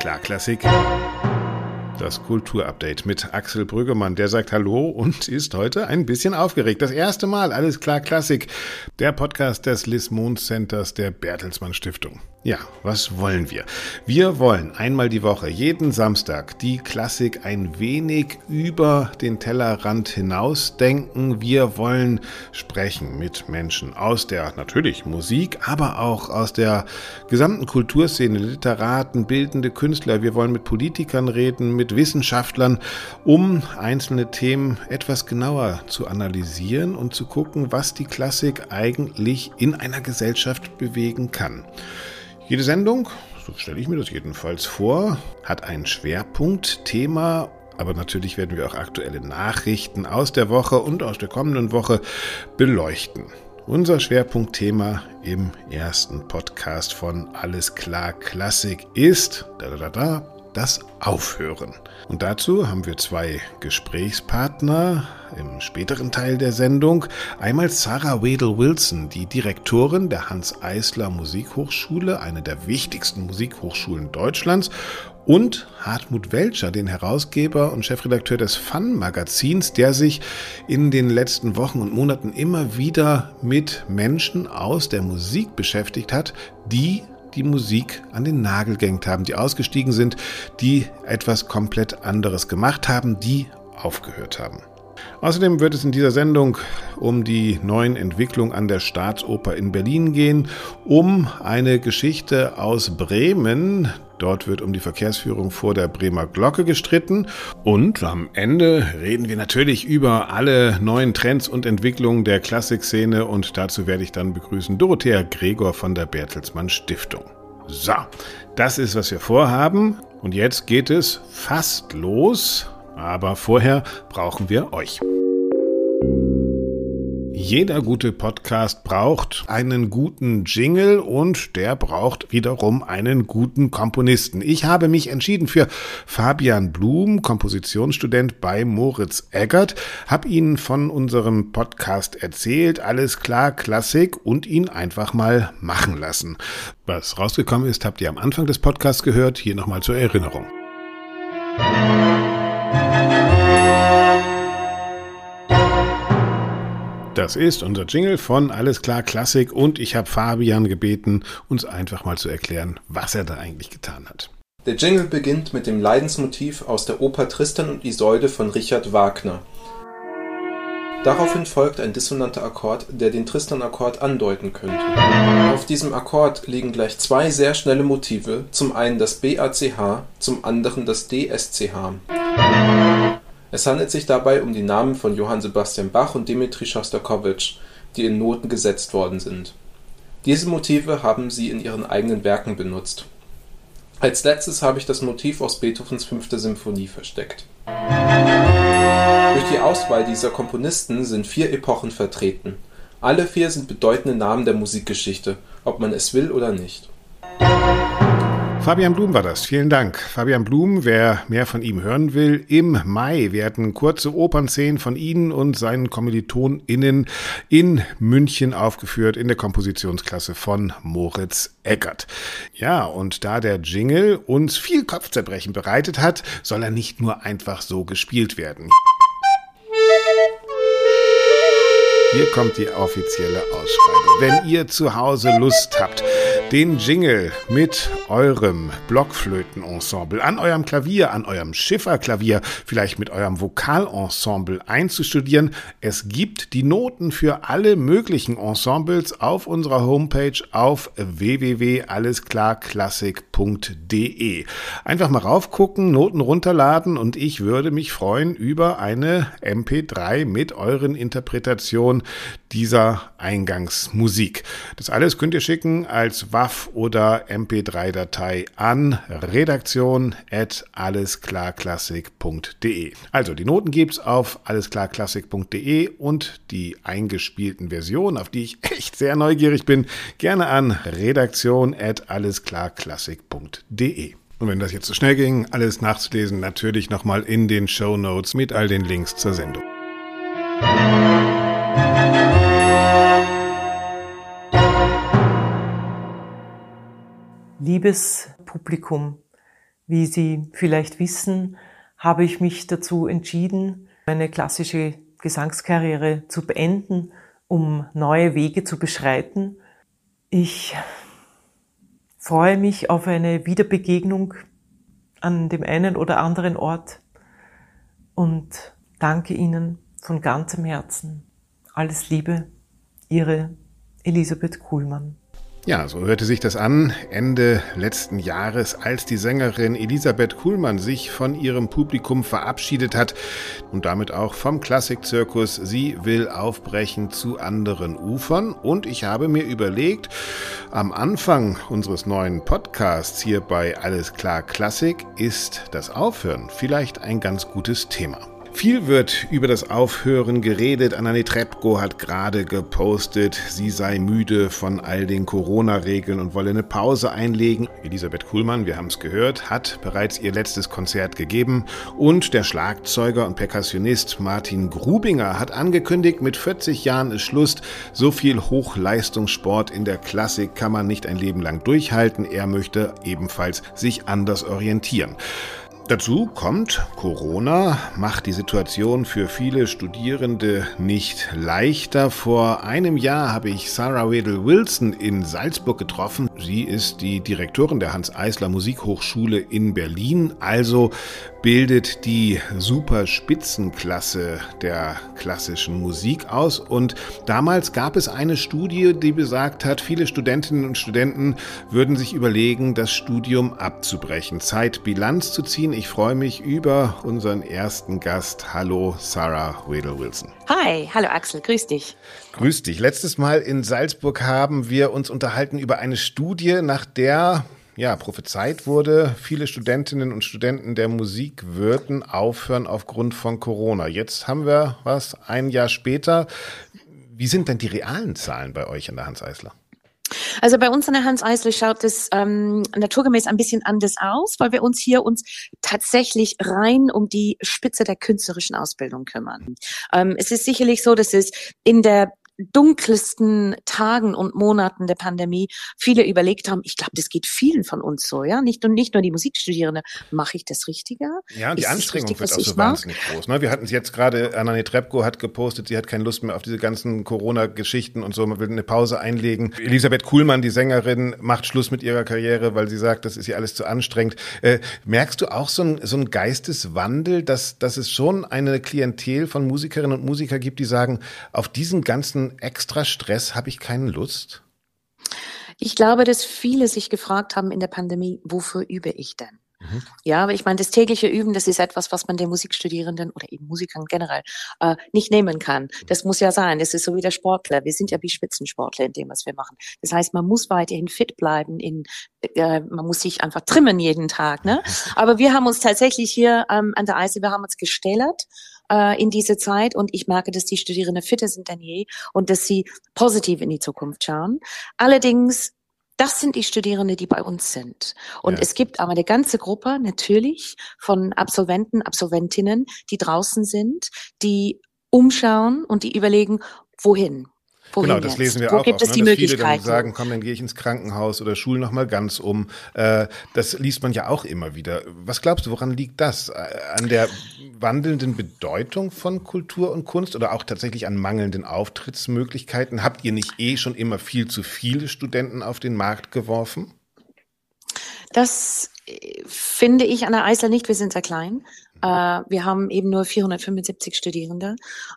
klar Klassik. Das Kulturupdate mit Axel Brüggemann. Der sagt Hallo und ist heute ein bisschen aufgeregt. Das erste Mal, alles klar Klassik. Der Podcast des Lismond Centers der Bertelsmann Stiftung. Ja, was wollen wir? Wir wollen einmal die Woche, jeden Samstag, die Klassik ein wenig über den Tellerrand hinausdenken. Wir wollen sprechen mit Menschen aus der natürlich Musik, aber auch aus der gesamten Kulturszene, Literaten, bildende Künstler. Wir wollen mit Politikern reden, mit Wissenschaftlern, um einzelne Themen etwas genauer zu analysieren und zu gucken, was die Klassik eigentlich in einer Gesellschaft bewegen kann. Jede Sendung, so stelle ich mir das jedenfalls vor, hat ein Schwerpunktthema aber natürlich werden wir auch aktuelle Nachrichten aus der Woche und aus der kommenden Woche beleuchten. Unser Schwerpunktthema im ersten Podcast von Alles klar Klassik ist da, da, da, das Aufhören. Und dazu haben wir zwei Gesprächspartner im späteren Teil der Sendung. Einmal Sarah Wedel-Wilson, die Direktorin der Hans-Eisler Musikhochschule, eine der wichtigsten Musikhochschulen Deutschlands, und Hartmut Welcher, den Herausgeber und Chefredakteur des Fun-Magazins, der sich in den letzten Wochen und Monaten immer wieder mit Menschen aus der Musik beschäftigt hat, die die Musik an den Nagel gehängt haben, die ausgestiegen sind, die etwas komplett anderes gemacht haben, die aufgehört haben. Außerdem wird es in dieser Sendung um die neuen Entwicklungen an der Staatsoper in Berlin gehen, um eine Geschichte aus Bremen. Dort wird um die Verkehrsführung vor der Bremer Glocke gestritten. Und am Ende reden wir natürlich über alle neuen Trends und Entwicklungen der Klassikszene. Und dazu werde ich dann begrüßen Dorothea Gregor von der Bertelsmann Stiftung. So, das ist, was wir vorhaben. Und jetzt geht es fast los. Aber vorher brauchen wir euch. Jeder gute Podcast braucht einen guten Jingle und der braucht wiederum einen guten Komponisten. Ich habe mich entschieden für Fabian Blum, Kompositionsstudent bei Moritz Eggert, habe Ihnen von unserem Podcast erzählt, alles klar, Klassik und ihn einfach mal machen lassen. Was rausgekommen ist, habt ihr am Anfang des Podcasts gehört, hier nochmal zur Erinnerung. Das ist unser Jingle von Alles klar Klassik und ich habe Fabian gebeten, uns einfach mal zu erklären, was er da eigentlich getan hat. Der Jingle beginnt mit dem Leidensmotiv aus der Oper Tristan und Isolde von Richard Wagner. Daraufhin folgt ein dissonanter Akkord, der den Tristan-Akkord andeuten könnte. Auf diesem Akkord liegen gleich zwei sehr schnelle Motive, zum einen das BACH, zum anderen das DSCH. Es handelt sich dabei um die Namen von Johann Sebastian Bach und Dmitri Schostakowitsch, die in Noten gesetzt worden sind. Diese Motive haben sie in ihren eigenen Werken benutzt. Als letztes habe ich das Motiv aus Beethovens Fünfte Symphonie versteckt. Durch die Auswahl dieser Komponisten sind vier Epochen vertreten. Alle vier sind bedeutende Namen der Musikgeschichte, ob man es will oder nicht. Fabian Blum war das. Vielen Dank. Fabian Blum, wer mehr von ihm hören will, im Mai werden kurze Opernszenen von Ihnen und seinen KommilitonInnen in München aufgeführt in der Kompositionsklasse von Moritz Eckert. Ja, und da der Jingle uns viel Kopfzerbrechen bereitet hat, soll er nicht nur einfach so gespielt werden. Hier kommt die offizielle Ausschreibung. Wenn ihr zu Hause Lust habt, den Jingle mit eurem Blockflötenensemble an eurem Klavier, an eurem Schifferklavier, vielleicht mit eurem Vokalensemble einzustudieren. Es gibt die Noten für alle möglichen Ensembles auf unserer Homepage auf www.allesklarklassik.de. Einfach mal raufgucken, Noten runterladen und ich würde mich freuen über eine MP3 mit euren Interpretationen dieser Eingangsmusik. Das alles könnt ihr schicken als WAF oder MP3-Datei an redaktion at allesklarklassik.de. Also die Noten gibt's auf allesklarklassik.de und die eingespielten Versionen, auf die ich echt sehr neugierig bin, gerne an redaktion at allesklarklassik.de. Und wenn das jetzt so schnell ging, alles nachzulesen, natürlich nochmal in den Show Notes mit all den Links zur Sendung. Liebes Publikum, Wie Sie vielleicht wissen, habe ich mich dazu entschieden, meine klassische Gesangskarriere zu beenden, um neue Wege zu beschreiten. Ich freue mich auf eine Wiederbegegnung an dem einen oder anderen Ort und danke Ihnen von ganzem Herzen. Alles Liebe, Ihre Elisabeth Kuhlmann. Ja, so hörte sich das an Ende letzten Jahres, als die Sängerin Elisabeth Kuhlmann sich von ihrem Publikum verabschiedet hat und damit auch vom Klassikzirkus. Sie will aufbrechen zu anderen Ufern und ich habe mir überlegt, am Anfang unseres neuen Podcasts hier bei Alles klar Klassik ist das Aufhören vielleicht ein ganz gutes Thema. Viel wird über das Aufhören geredet. Anani Trepko hat gerade gepostet, sie sei müde von all den Corona-Regeln und wolle eine Pause einlegen. Elisabeth Kuhlmann, wir haben es gehört, hat bereits ihr letztes Konzert gegeben. Und der Schlagzeuger und Perkussionist Martin Grubinger hat angekündigt, mit 40 Jahren ist Schluss. So viel Hochleistungssport in der Klassik kann man nicht ein Leben lang durchhalten. Er möchte ebenfalls sich anders orientieren. Dazu kommt, Corona macht die Situation für viele Studierende nicht leichter. Vor einem Jahr habe ich Sarah Wedel Wilson in Salzburg getroffen. Sie ist die Direktorin der Hans-Eisler Musikhochschule in Berlin, also bildet die Superspitzenklasse der klassischen Musik aus. Und damals gab es eine Studie, die besagt hat, viele Studentinnen und Studenten würden sich überlegen, das Studium abzubrechen, Zeit Bilanz zu ziehen. Ich freue mich über unseren ersten Gast. Hallo, Sarah Wedel-Wilson. Hi, hallo Axel, grüß dich. Grüß dich. Letztes Mal in Salzburg haben wir uns unterhalten über eine Studie, nach der ja, prophezeit wurde, viele Studentinnen und Studenten der Musik würden aufhören aufgrund von Corona. Jetzt haben wir was, ein Jahr später. Wie sind denn die realen Zahlen bei euch in der Hans Eisler? Also bei uns an der Hans Eisler schaut es ähm, naturgemäß ein bisschen anders aus, weil wir uns hier uns tatsächlich rein um die Spitze der künstlerischen Ausbildung kümmern. Ähm, es ist sicherlich so, dass es in der dunkelsten Tagen und Monaten der Pandemie viele überlegt haben, ich glaube, das geht vielen von uns so, ja, nicht und nicht nur die Musikstudierende, mache ich das Richtige? Ja, und die Anstrengung richtig, wird auch so wahnsinnig groß. Ne? Wir hatten es jetzt gerade, Anani Trepko hat gepostet, sie hat keine Lust mehr auf diese ganzen Corona-Geschichten und so, man will eine Pause einlegen. Elisabeth Kuhlmann, die Sängerin, macht Schluss mit ihrer Karriere, weil sie sagt, das ist ihr alles zu anstrengend. Äh, merkst du auch so ein, so ein Geisteswandel, dass, dass es schon eine Klientel von Musikerinnen und Musikern gibt, die sagen, auf diesen ganzen extra Stress habe ich keine Lust? Ich glaube, dass viele sich gefragt haben in der Pandemie, wofür übe ich denn? Mhm. Ja, aber ich meine, das tägliche Üben, das ist etwas, was man den Musikstudierenden oder eben Musikern generell äh, nicht nehmen kann. Das muss ja sein. Das ist so wie der Sportler. Wir sind ja wie Spitzensportler in dem, was wir machen. Das heißt, man muss weiterhin fit bleiben. In, äh, man muss sich einfach trimmen jeden Tag. Ne? Aber wir haben uns tatsächlich hier ähm, an der Eise, wir haben uns gestellt äh, in diese Zeit und ich merke, dass die Studierenden fitter sind denn je und dass sie positiv in die Zukunft schauen. Allerdings das sind die Studierenden, die bei uns sind. Und ja. es gibt aber eine ganze Gruppe natürlich von Absolventen, Absolventinnen, die draußen sind, die umschauen und die überlegen, wohin? Wohin genau, das jetzt? lesen wir Wo auch. Gibt oft, es die ne? Viele dann sagen, komm, dann gehe ich ins Krankenhaus oder Schul noch mal ganz um. Äh, das liest man ja auch immer wieder. Was glaubst du, woran liegt das? Äh, an der wandelnden Bedeutung von Kultur und Kunst oder auch tatsächlich an mangelnden Auftrittsmöglichkeiten? Habt ihr nicht eh schon immer viel zu viele Studenten auf den Markt geworfen? Das äh, finde ich an der Eisler nicht. Wir sind sehr klein. Äh, wir haben eben nur 475 Studierende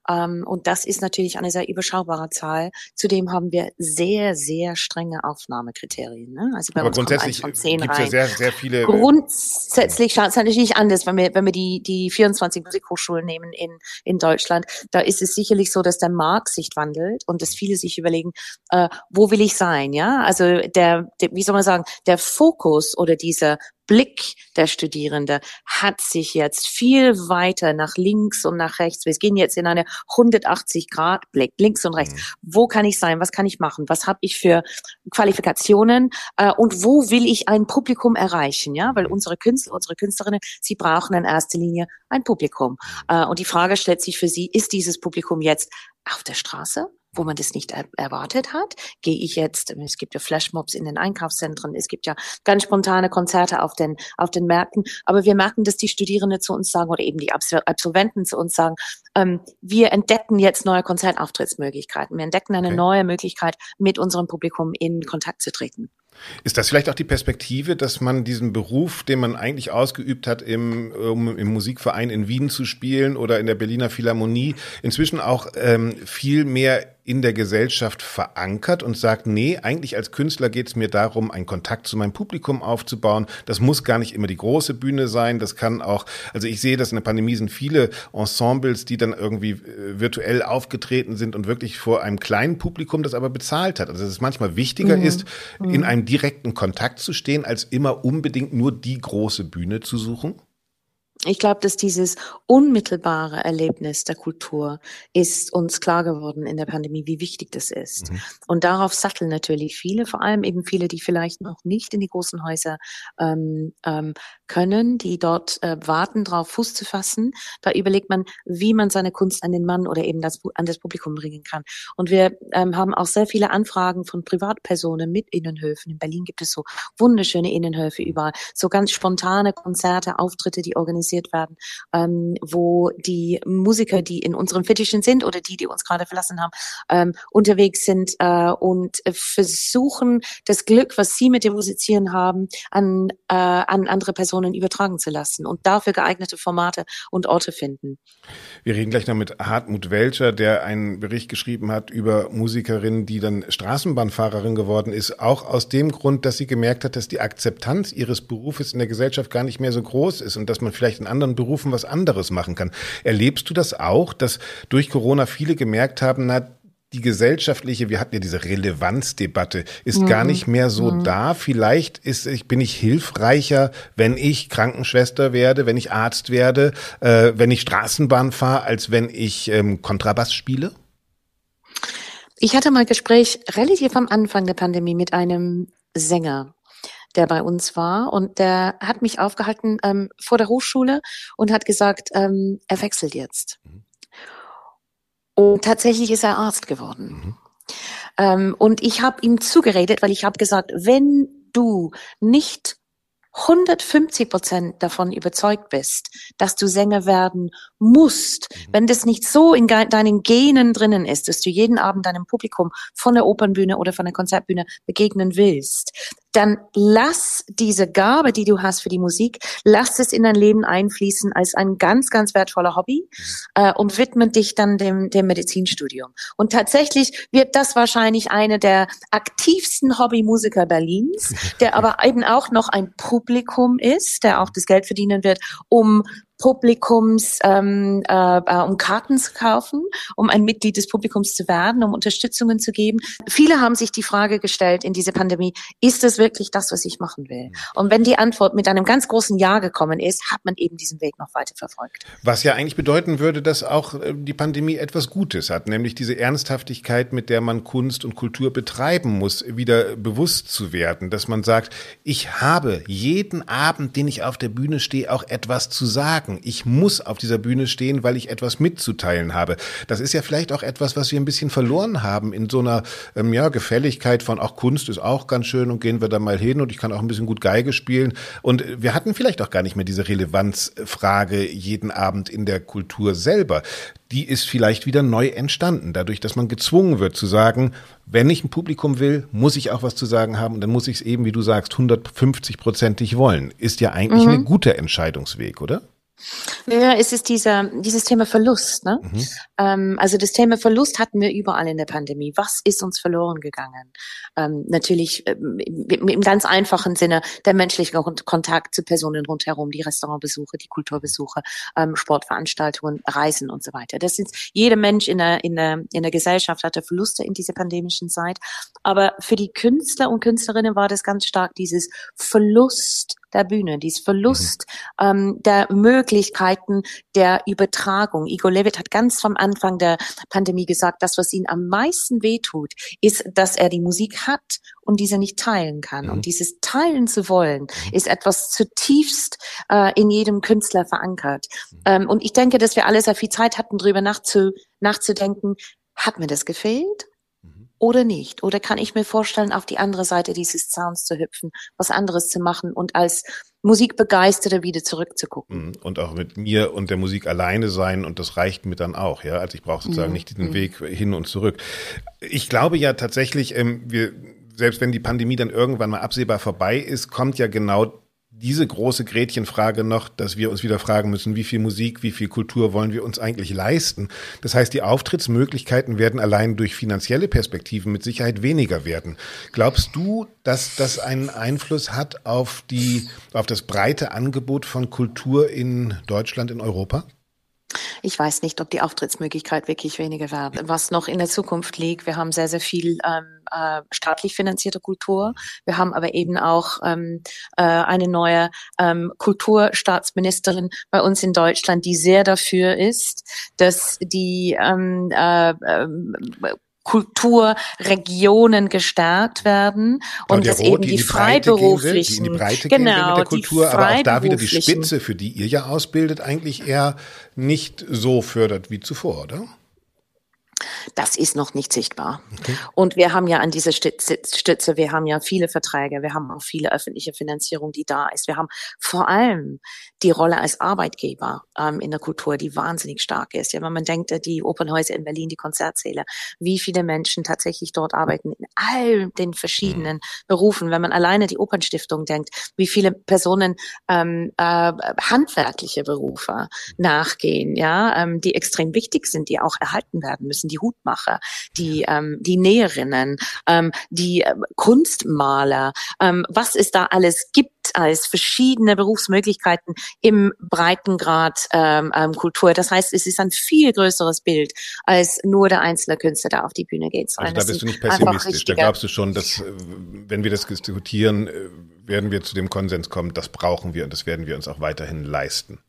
ähm, und das ist natürlich eine sehr überschaubare Zahl. Zudem haben wir sehr, sehr strenge Aufnahmekriterien. Ne? Also bei Aber uns grundsätzlich von zehn gibt's rein. ja sehr, sehr viele. Äh, grundsätzlich schaut es natürlich anders, wenn wir, wenn wir die, die 24 Musikhochschulen nehmen in, in Deutschland. Da ist es sicherlich so, dass der Markt sich wandelt und dass viele sich überlegen, äh, wo will ich sein? Ja, also der, der, wie soll man sagen, der Fokus oder dieser Blick der Studierende hat sich jetzt viel weiter nach links und nach rechts. Wir gehen jetzt in eine 180 Grad Blick, links und rechts. Mhm. Wo kann ich sein? Was kann ich machen? Was habe ich für Qualifikationen? Äh, und wo will ich ein Publikum erreichen? Ja, weil unsere Künstler, unsere Künstlerinnen, sie brauchen in erster Linie ein Publikum. Mhm. Äh, und die Frage stellt sich für sie, ist dieses Publikum jetzt auf der Straße? Wo man das nicht er erwartet hat. Gehe ich jetzt, es gibt ja Flashmobs in den Einkaufszentren, es gibt ja ganz spontane Konzerte auf den, auf den Märkten, aber wir merken, dass die Studierenden zu uns sagen oder eben die Absolventen zu uns sagen, ähm, wir entdecken jetzt neue Konzertauftrittsmöglichkeiten, wir entdecken eine okay. neue Möglichkeit, mit unserem Publikum in Kontakt zu treten. Ist das vielleicht auch die Perspektive, dass man diesen Beruf, den man eigentlich ausgeübt hat, im, um im Musikverein in Wien zu spielen oder in der Berliner Philharmonie, inzwischen auch ähm, viel mehr in der Gesellschaft verankert und sagt, nee, eigentlich als Künstler geht es mir darum, einen Kontakt zu meinem Publikum aufzubauen. Das muss gar nicht immer die große Bühne sein. Das kann auch, also ich sehe, dass in der Pandemie sind viele Ensembles, die dann irgendwie äh, virtuell aufgetreten sind und wirklich vor einem kleinen Publikum das aber bezahlt hat. Also dass es manchmal wichtiger mhm. ist, in mhm. einem direkten Kontakt zu stehen, als immer unbedingt nur die große Bühne zu suchen ich glaube, dass dieses unmittelbare Erlebnis der Kultur ist uns klar geworden in der Pandemie, wie wichtig das ist. Mhm. Und darauf satteln natürlich viele, vor allem eben viele, die vielleicht noch nicht in die großen Häuser ähm, ähm, können, die dort äh, warten, darauf Fuß zu fassen. Da überlegt man, wie man seine Kunst an den Mann oder eben das, an das Publikum bringen kann. Und wir ähm, haben auch sehr viele Anfragen von Privatpersonen mit Innenhöfen. In Berlin gibt es so wunderschöne Innenhöfe überall, so ganz spontane Konzerte, Auftritte, die organisiert organisiert werden, ähm, wo die Musiker, die in unseren Fittichen sind oder die, die uns gerade verlassen haben, ähm, unterwegs sind äh, und versuchen, das Glück, was sie mit dem Musizieren haben, an, äh, an andere Personen übertragen zu lassen und dafür geeignete Formate und Orte finden. Wir reden gleich noch mit Hartmut Welcher, der einen Bericht geschrieben hat über Musikerinnen, die dann Straßenbahnfahrerin geworden ist, auch aus dem Grund, dass sie gemerkt hat, dass die Akzeptanz ihres Berufes in der Gesellschaft gar nicht mehr so groß ist und dass man vielleicht in anderen Berufen was anderes machen kann. Erlebst du das auch, dass durch Corona viele gemerkt haben, na, die gesellschaftliche, wir hatten ja diese Relevanzdebatte, ist mhm. gar nicht mehr so mhm. da. Vielleicht ist, ich, bin ich hilfreicher, wenn ich Krankenschwester werde, wenn ich Arzt werde, äh, wenn ich Straßenbahn fahre, als wenn ich ähm, Kontrabass spiele? Ich hatte mal Gespräch relativ am Anfang der Pandemie mit einem Sänger der bei uns war und der hat mich aufgehalten ähm, vor der Hochschule und hat gesagt, ähm, er wechselt jetzt. Mhm. Und tatsächlich ist er Arzt geworden. Mhm. Ähm, und ich habe ihm zugeredet, weil ich habe gesagt, wenn du nicht 150 Prozent davon überzeugt bist, dass du Sänger werden musst, mhm. wenn das nicht so in deinen Genen drinnen ist, dass du jeden Abend deinem Publikum von der Opernbühne oder von der Konzertbühne begegnen willst, dann lass diese Gabe, die du hast für die Musik, lass es in dein Leben einfließen als ein ganz, ganz wertvoller Hobby mhm. äh, und widme dich dann dem, dem Medizinstudium. Und tatsächlich wird das wahrscheinlich eine der aktivsten Hobbymusiker Berlins, der aber eben auch noch ein Publikum ist, der auch das Geld verdienen wird, um Publikums, ähm, äh, äh, um Karten zu kaufen, um ein Mitglied des Publikums zu werden, um Unterstützungen zu geben. Viele haben sich die Frage gestellt in dieser Pandemie, ist es wirklich das, was ich machen will? Mhm. Und wenn die Antwort mit einem ganz großen Ja gekommen ist, hat man eben diesen Weg noch weiter verfolgt. Was ja eigentlich bedeuten würde, dass auch äh, die Pandemie etwas Gutes hat, nämlich diese Ernsthaftigkeit, mit der man Kunst und Kultur betreiben muss, wieder bewusst zu werden, dass man sagt, ich habe jeden Abend, den ich auf der Bühne stehe, auch etwas zu sagen sagen. Ich muss auf dieser Bühne stehen, weil ich etwas mitzuteilen habe. Das ist ja vielleicht auch etwas, was wir ein bisschen verloren haben in so einer ähm, ja, Gefälligkeit von auch Kunst ist auch ganz schön und gehen wir da mal hin und ich kann auch ein bisschen gut Geige spielen. Und wir hatten vielleicht auch gar nicht mehr diese Relevanzfrage jeden Abend in der Kultur selber die ist vielleicht wieder neu entstanden, dadurch, dass man gezwungen wird zu sagen, wenn ich ein Publikum will, muss ich auch was zu sagen haben und dann muss ich es eben, wie du sagst, 150-prozentig wollen. Ist ja eigentlich mhm. ein guter Entscheidungsweg, oder? Ja, es ist dieser, dieses Thema Verlust. Ne? Mhm. Ähm, also das Thema Verlust hatten wir überall in der Pandemie. Was ist uns verloren gegangen? Ähm, natürlich ähm, im ganz einfachen Sinne der menschliche Kontakt zu Personen rundherum, die Restaurantbesuche, die Kulturbesuche, ähm, Sportveranstaltungen, Reisen und so weiter. Das ist jeder Mensch in der, in der, in der Gesellschaft hatte Verluste in dieser pandemischen Zeit. Aber für die Künstler und Künstlerinnen war das ganz stark dieses Verlust der Bühne, dieses Verlust mhm. ähm, der Möglichkeiten der Übertragung. Igor Levit hat ganz vom Anfang der Pandemie gesagt, das, was ihn am meisten wehtut, ist, dass er die Musik hat und diese nicht teilen kann. Mhm. Und dieses Teilen zu wollen, mhm. ist etwas zutiefst äh, in jedem Künstler verankert. Mhm. Ähm, und ich denke, dass wir alle sehr viel Zeit hatten, darüber nachzu nachzudenken, hat mir das gefehlt? Oder nicht? Oder kann ich mir vorstellen, auf die andere Seite dieses Zauns zu hüpfen, was anderes zu machen und als Musikbegeisterter wieder zurückzugucken? Mhm. Und auch mit mir und der Musik alleine sein und das reicht mir dann auch, ja. Also ich brauche sozusagen mhm. nicht den. Weg hin und zurück. Ich glaube ja tatsächlich, ähm, wir selbst wenn die Pandemie dann irgendwann mal absehbar vorbei ist, kommt ja genau diese große Gretchenfrage noch, dass wir uns wieder fragen müssen, wie viel Musik, wie viel Kultur wollen wir uns eigentlich leisten? Das heißt, die Auftrittsmöglichkeiten werden allein durch finanzielle Perspektiven mit Sicherheit weniger werden. Glaubst du, dass das einen Einfluss hat auf die, auf das breite Angebot von Kultur in Deutschland, in Europa? Ich weiß nicht, ob die Auftrittsmöglichkeit wirklich weniger wird. Was noch in der Zukunft liegt, wir haben sehr, sehr viel ähm, äh, staatlich finanzierte Kultur. Wir haben aber eben auch ähm, äh, eine neue ähm, Kulturstaatsministerin bei uns in Deutschland, die sehr dafür ist, dass die ähm, äh, äh, Kulturregionen gestärkt werden und dass eben die, die freiberuflichen, die in die Breite genau, mit der Kultur, aber auch da wieder die Spitze, für die ihr ja ausbildet, eigentlich eher nicht so fördert wie zuvor, oder? Das ist noch nicht sichtbar. Okay. Und wir haben ja an dieser Stütze, wir haben ja viele Verträge, wir haben auch viele öffentliche Finanzierung, die da ist. Wir haben vor allem die Rolle als Arbeitgeber ähm, in der Kultur, die wahnsinnig stark ist. Ja, wenn man denkt, die Opernhäuser in Berlin, die Konzertsäle, wie viele Menschen tatsächlich dort arbeiten in all den verschiedenen mhm. Berufen. Wenn man alleine die Opernstiftung denkt, wie viele Personen ähm, äh, handwerkliche Berufe nachgehen, ja, ähm, die extrem wichtig sind, die auch erhalten werden müssen, die Hutmacher, die ähm, die Näherinnen, ähm, die äh, Kunstmaler, ähm, was es da alles gibt als verschiedene Berufsmöglichkeiten im Breitengrad ähm, ähm, Kultur. Das heißt, es ist ein viel größeres Bild, als nur der einzelne Künstler da auf die Bühne geht. Also da bist du nicht pessimistisch. Da glaubst du schon, dass äh, wenn wir das diskutieren, äh, werden wir zu dem Konsens kommen, das brauchen wir und das werden wir uns auch weiterhin leisten.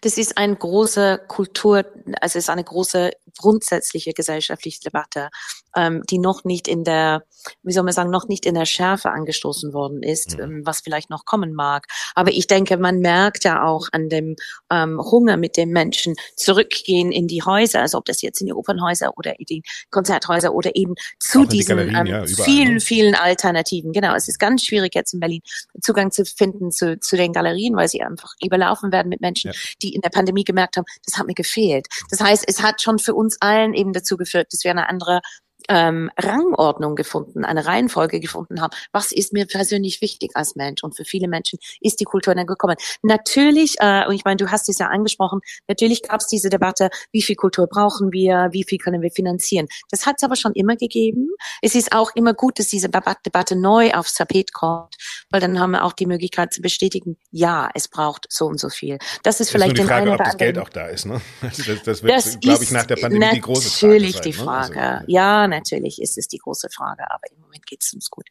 Das ist eine große Kultur, also es ist eine große grundsätzliche gesellschaftliche Debatte, ähm, die noch nicht in der, wie soll man sagen, noch nicht in der Schärfe angestoßen worden ist, mhm. ähm, was vielleicht noch kommen mag. Aber ich denke, man merkt ja auch an dem ähm, Hunger, mit dem Menschen zurückgehen in die Häuser, also ob das jetzt in die Opernhäuser oder in die Konzerthäuser oder eben zu die diesen ähm, ja, vielen, ne? vielen Alternativen. Genau, es ist ganz schwierig jetzt in Berlin Zugang zu finden zu, zu den Galerien, weil sie einfach überlaufen werden mit Menschen, ja. die in der Pandemie gemerkt haben, das hat mir gefehlt. Das heißt, es hat schon für uns allen eben dazu geführt, dass wir eine andere ähm, Rangordnung gefunden, eine Reihenfolge gefunden haben. Was ist mir persönlich wichtig als Mensch? Und für viele Menschen ist die Kultur dann gekommen. Natürlich, äh, und ich meine, du hast es ja angesprochen, natürlich gab es diese Debatte, wie viel Kultur brauchen wir, wie viel können wir finanzieren. Das hat es aber schon immer gegeben. Es ist auch immer gut, dass diese Debatte neu aufs Tapet kommt, weil dann haben wir auch die Möglichkeit zu bestätigen, ja, es braucht so und so viel. Das ist vielleicht ist nur die Frage, ob das Geld auch da ist. Ne? Das, das wird, glaube ich, nach der Pandemie die große Frage Natürlich die Frage. Ne? Also, ja, natürlich ist es die große Frage, aber im Moment geht es uns gut.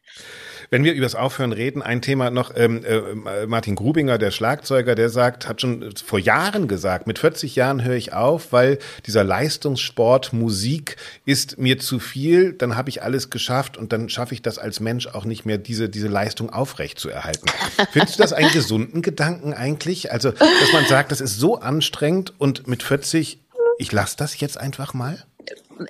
Wenn wir über das Aufhören reden, ein Thema noch, ähm, äh, Martin Grubinger, der Schlagzeuger, der sagt, hat schon vor Jahren gesagt, mit 40 Jahren höre ich auf, weil dieser Leistungssport, Musik ist mir zu viel, dann habe ich alles geschafft und dann schaffe ich das als Mensch auch nicht mehr, diese, diese Leistung aufrecht zu erhalten. Findest du das einen gesunden Gedanken eigentlich? Also, dass man sagt, das ist so anstrengend und mit 40, ich lasse das jetzt einfach mal?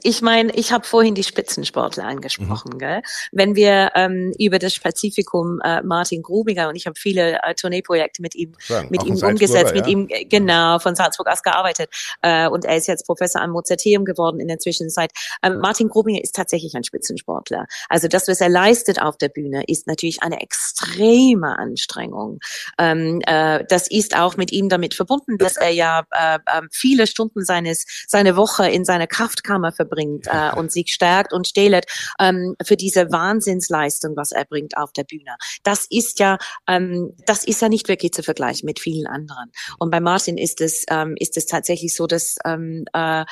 Ich meine, ich habe vorhin die Spitzensportler angesprochen. Mhm. Gell? Wenn wir ähm, über das Spezifikum äh, Martin Grubinger und ich habe viele äh, Tourneeprojekte mit ihm, Sagen, mit ihm umgesetzt, ja. mit ihm äh, genau von Salzburg aus gearbeitet äh, und er ist jetzt Professor am Mozarteum geworden in der Zwischenzeit. Ähm, Martin Grubinger ist tatsächlich ein Spitzensportler. Also das, was er leistet auf der Bühne, ist natürlich eine extreme Anstrengung. Ähm, äh, das ist auch mit ihm damit verbunden, dass er ja äh, äh, viele Stunden seines seine Woche in seiner Kraftkammer verbringt äh, und sich stärkt und stählt ähm, für diese Wahnsinnsleistung, was er bringt auf der Bühne. Das ist ja, ähm, das ist ja nicht wirklich zu vergleichen mit vielen anderen. Und bei Martin ist es, ähm, ist es tatsächlich so, dass ähm, äh,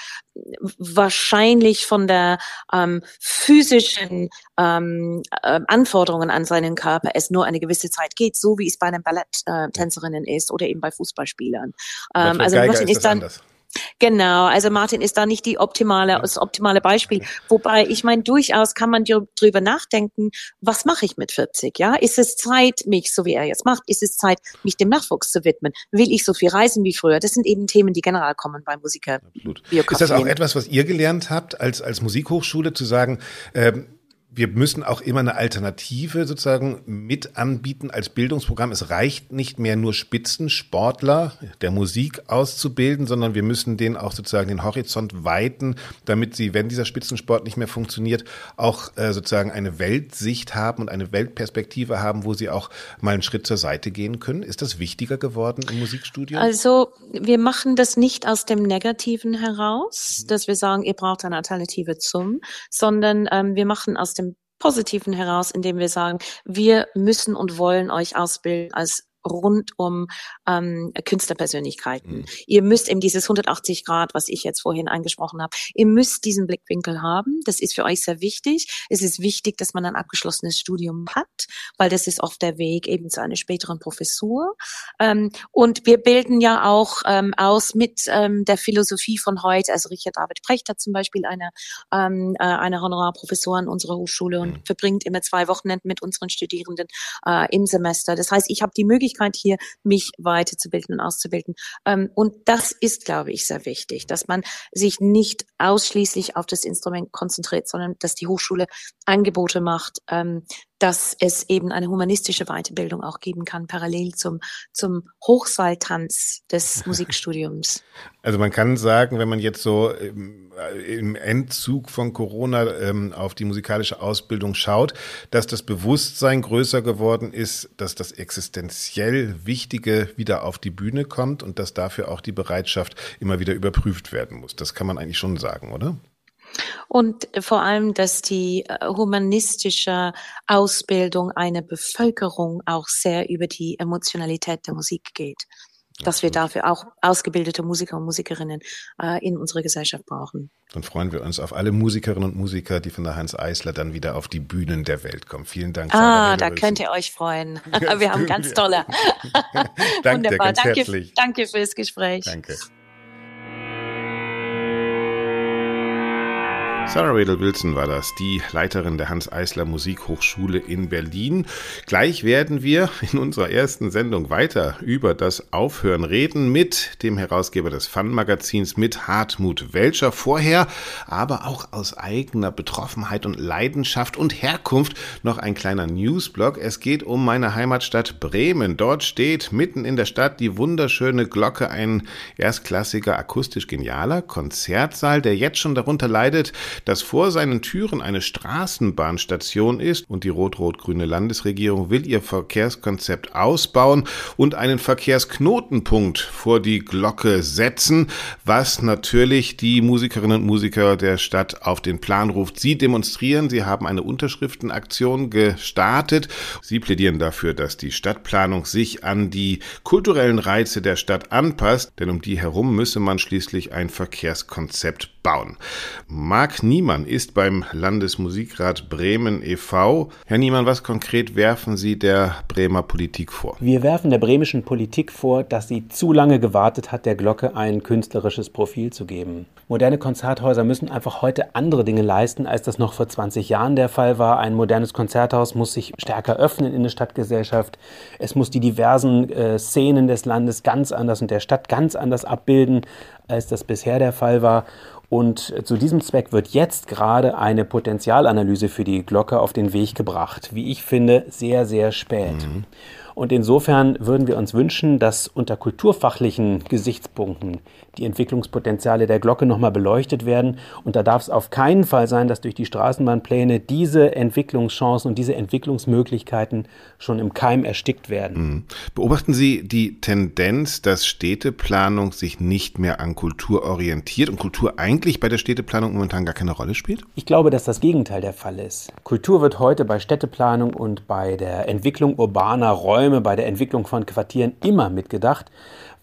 wahrscheinlich von der ähm, physischen ähm, äh, Anforderungen an seinen Körper es nur eine gewisse Zeit geht, so wie es bei den Balletttänzerinnen äh, ist oder eben bei Fußballspielern. Ähm, also Martin ist, ist dann anders. Genau, also Martin ist da nicht die optimale, das optimale Beispiel. Wobei, ich meine, durchaus kann man drüber nachdenken, was mache ich mit 40, ja? Ist es Zeit, mich, so wie er jetzt macht, ist es Zeit, mich dem Nachwuchs zu widmen? Will ich so viel reisen wie früher? Das sind eben Themen, die generell kommen bei Musiker. Absolut. Ist das auch etwas, was ihr gelernt habt als, als Musikhochschule, zu sagen, ähm, wir müssen auch immer eine Alternative sozusagen mit anbieten als Bildungsprogramm. Es reicht nicht mehr nur Spitzensportler der Musik auszubilden, sondern wir müssen denen auch sozusagen den Horizont weiten, damit sie, wenn dieser Spitzensport nicht mehr funktioniert, auch äh, sozusagen eine Weltsicht haben und eine Weltperspektive haben, wo sie auch mal einen Schritt zur Seite gehen können. Ist das wichtiger geworden im Musikstudio? Also wir machen das nicht aus dem Negativen heraus, dass wir sagen, ihr braucht eine Alternative zum, sondern ähm, wir machen aus dem Positiven heraus, indem wir sagen, wir müssen und wollen euch ausbilden als rund um ähm, Künstlerpersönlichkeiten. Mhm. Ihr müsst eben dieses 180 Grad, was ich jetzt vorhin angesprochen habe, ihr müsst diesen Blickwinkel haben. Das ist für euch sehr wichtig. Es ist wichtig, dass man ein abgeschlossenes Studium hat, weil das ist oft der Weg eben zu einer späteren Professur. Ähm, und wir bilden ja auch ähm, aus mit ähm, der Philosophie von heute. Also Richard David Precht hat zum Beispiel eine, ähm, äh, eine Honorarprofessor an unserer Hochschule und mhm. verbringt immer zwei Wochenenden mit unseren Studierenden äh, im Semester. Das heißt, ich habe die Möglichkeit, Möglichkeit hier, mich weiterzubilden und auszubilden. Ähm, und das ist, glaube ich, sehr wichtig, dass man sich nicht ausschließlich auf das Instrument konzentriert, sondern dass die Hochschule Angebote macht, ähm, dass es eben eine humanistische Weiterbildung auch geben kann, parallel zum, zum Hochseiltanz des Musikstudiums. Also man kann sagen, wenn man jetzt so im, im Endzug von Corona ähm, auf die musikalische Ausbildung schaut, dass das Bewusstsein größer geworden ist, dass das existenziell Wichtige wieder auf die Bühne kommt und dass dafür auch die Bereitschaft immer wieder überprüft werden muss. Das kann man eigentlich schon sagen, oder? Und vor allem, dass die äh, humanistische Ausbildung einer Bevölkerung auch sehr über die Emotionalität der Musik geht. Dass wir dafür auch ausgebildete Musiker und Musikerinnen äh, in unserer Gesellschaft brauchen. Dann freuen wir uns auf alle Musikerinnen und Musiker, die von der Hans Eisler dann wieder auf die Bühnen der Welt kommen. Vielen Dank. Ah, da könnt ihr euch freuen. wir haben ganz tolle. Danke, Wunderbar. Ganz danke, herzlich. danke fürs Gespräch. Danke. Sarah Riddle Wilson war das, die Leiterin der Hans-Eisler Musikhochschule in Berlin. Gleich werden wir in unserer ersten Sendung weiter über das Aufhören reden mit dem Herausgeber des Fun-Magazins, mit Hartmut Welcher. Vorher aber auch aus eigener Betroffenheit und Leidenschaft und Herkunft noch ein kleiner Newsblog. Es geht um meine Heimatstadt Bremen. Dort steht mitten in der Stadt die wunderschöne Glocke, ein erstklassiger, akustisch genialer Konzertsaal, der jetzt schon darunter leidet, dass vor seinen Türen eine Straßenbahnstation ist und die rot-rot-grüne Landesregierung will ihr Verkehrskonzept ausbauen und einen Verkehrsknotenpunkt vor die Glocke setzen, was natürlich die Musikerinnen und Musiker der Stadt auf den Plan ruft. Sie demonstrieren, sie haben eine Unterschriftenaktion gestartet. Sie plädieren dafür, dass die Stadtplanung sich an die kulturellen Reize der Stadt anpasst, denn um die herum müsse man schließlich ein Verkehrskonzept bauen. Marc Niemann ist beim Landesmusikrat Bremen e.V. Herr Niemann, was konkret werfen Sie der Bremer Politik vor? Wir werfen der bremischen Politik vor, dass sie zu lange gewartet hat, der Glocke ein künstlerisches Profil zu geben. Moderne Konzerthäuser müssen einfach heute andere Dinge leisten, als das noch vor 20 Jahren der Fall war. Ein modernes Konzerthaus muss sich stärker öffnen in der Stadtgesellschaft. Es muss die diversen äh, Szenen des Landes ganz anders und der Stadt ganz anders abbilden, als das bisher der Fall war. Und zu diesem Zweck wird jetzt gerade eine Potenzialanalyse für die Glocke auf den Weg gebracht. Wie ich finde, sehr, sehr spät. Mhm. Und insofern würden wir uns wünschen, dass unter kulturfachlichen Gesichtspunkten die Entwicklungspotenziale der Glocke nochmal beleuchtet werden. Und da darf es auf keinen Fall sein, dass durch die Straßenbahnpläne diese Entwicklungschancen und diese Entwicklungsmöglichkeiten schon im Keim erstickt werden. Mhm. Beobachten Sie die Tendenz, dass Städteplanung sich nicht mehr an Kultur orientiert und Kultur eigentlich bei der Städteplanung momentan gar keine Rolle spielt? Ich glaube, dass das Gegenteil der Fall ist. Kultur wird heute bei Städteplanung und bei der Entwicklung urbaner Räume, bei der Entwicklung von Quartieren immer mitgedacht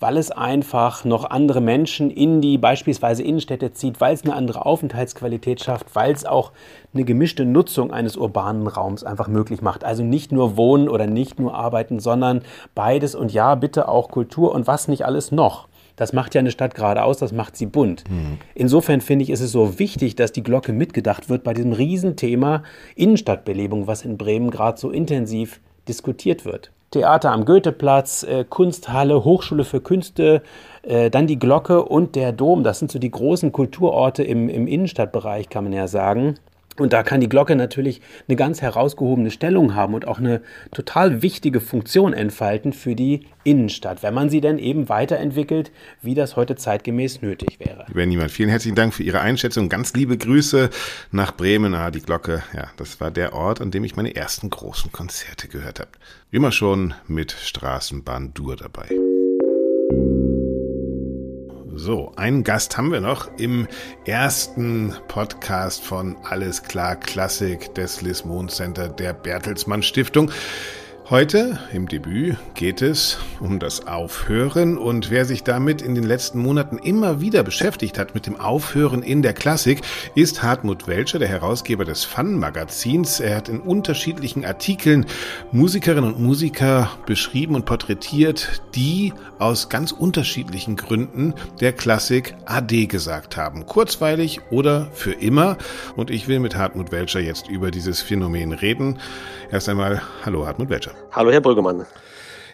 weil es einfach noch andere Menschen in die beispielsweise Innenstädte zieht, weil es eine andere Aufenthaltsqualität schafft, weil es auch eine gemischte Nutzung eines urbanen Raums einfach möglich macht. Also nicht nur Wohnen oder nicht nur Arbeiten, sondern beides und ja, bitte auch Kultur und was nicht alles noch. Das macht ja eine Stadt gerade aus, das macht sie bunt. Mhm. Insofern finde ich, ist es so wichtig, dass die Glocke mitgedacht wird bei diesem Riesenthema Innenstadtbelebung, was in Bremen gerade so intensiv diskutiert wird. Theater am Goetheplatz, äh, Kunsthalle, Hochschule für Künste, äh, dann die Glocke und der Dom. Das sind so die großen Kulturorte im, im Innenstadtbereich, kann man ja sagen. Und da kann die Glocke natürlich eine ganz herausgehobene Stellung haben und auch eine total wichtige Funktion entfalten für die Innenstadt, wenn man sie denn eben weiterentwickelt, wie das heute zeitgemäß nötig wäre. Lieber Niemand, vielen herzlichen Dank für Ihre Einschätzung. Ganz liebe Grüße nach Bremen. Ah, die Glocke, ja, das war der Ort, an dem ich meine ersten großen Konzerte gehört habe. Immer schon mit Straßenbahn Dur dabei. So, einen Gast haben wir noch im ersten Podcast von Alles klar Klassik des Lismon Center der Bertelsmann Stiftung. Heute im Debüt geht es um das Aufhören und wer sich damit in den letzten Monaten immer wieder beschäftigt hat mit dem Aufhören in der Klassik, ist Hartmut Welcher, der Herausgeber des Fun-Magazins. Er hat in unterschiedlichen Artikeln Musikerinnen und Musiker beschrieben und porträtiert, die aus ganz unterschiedlichen Gründen der Klassik AD gesagt haben. Kurzweilig oder für immer. Und ich will mit Hartmut Welcher jetzt über dieses Phänomen reden. Erst einmal, hallo Hartmut Welcher. Hallo, Herr Brüggemann.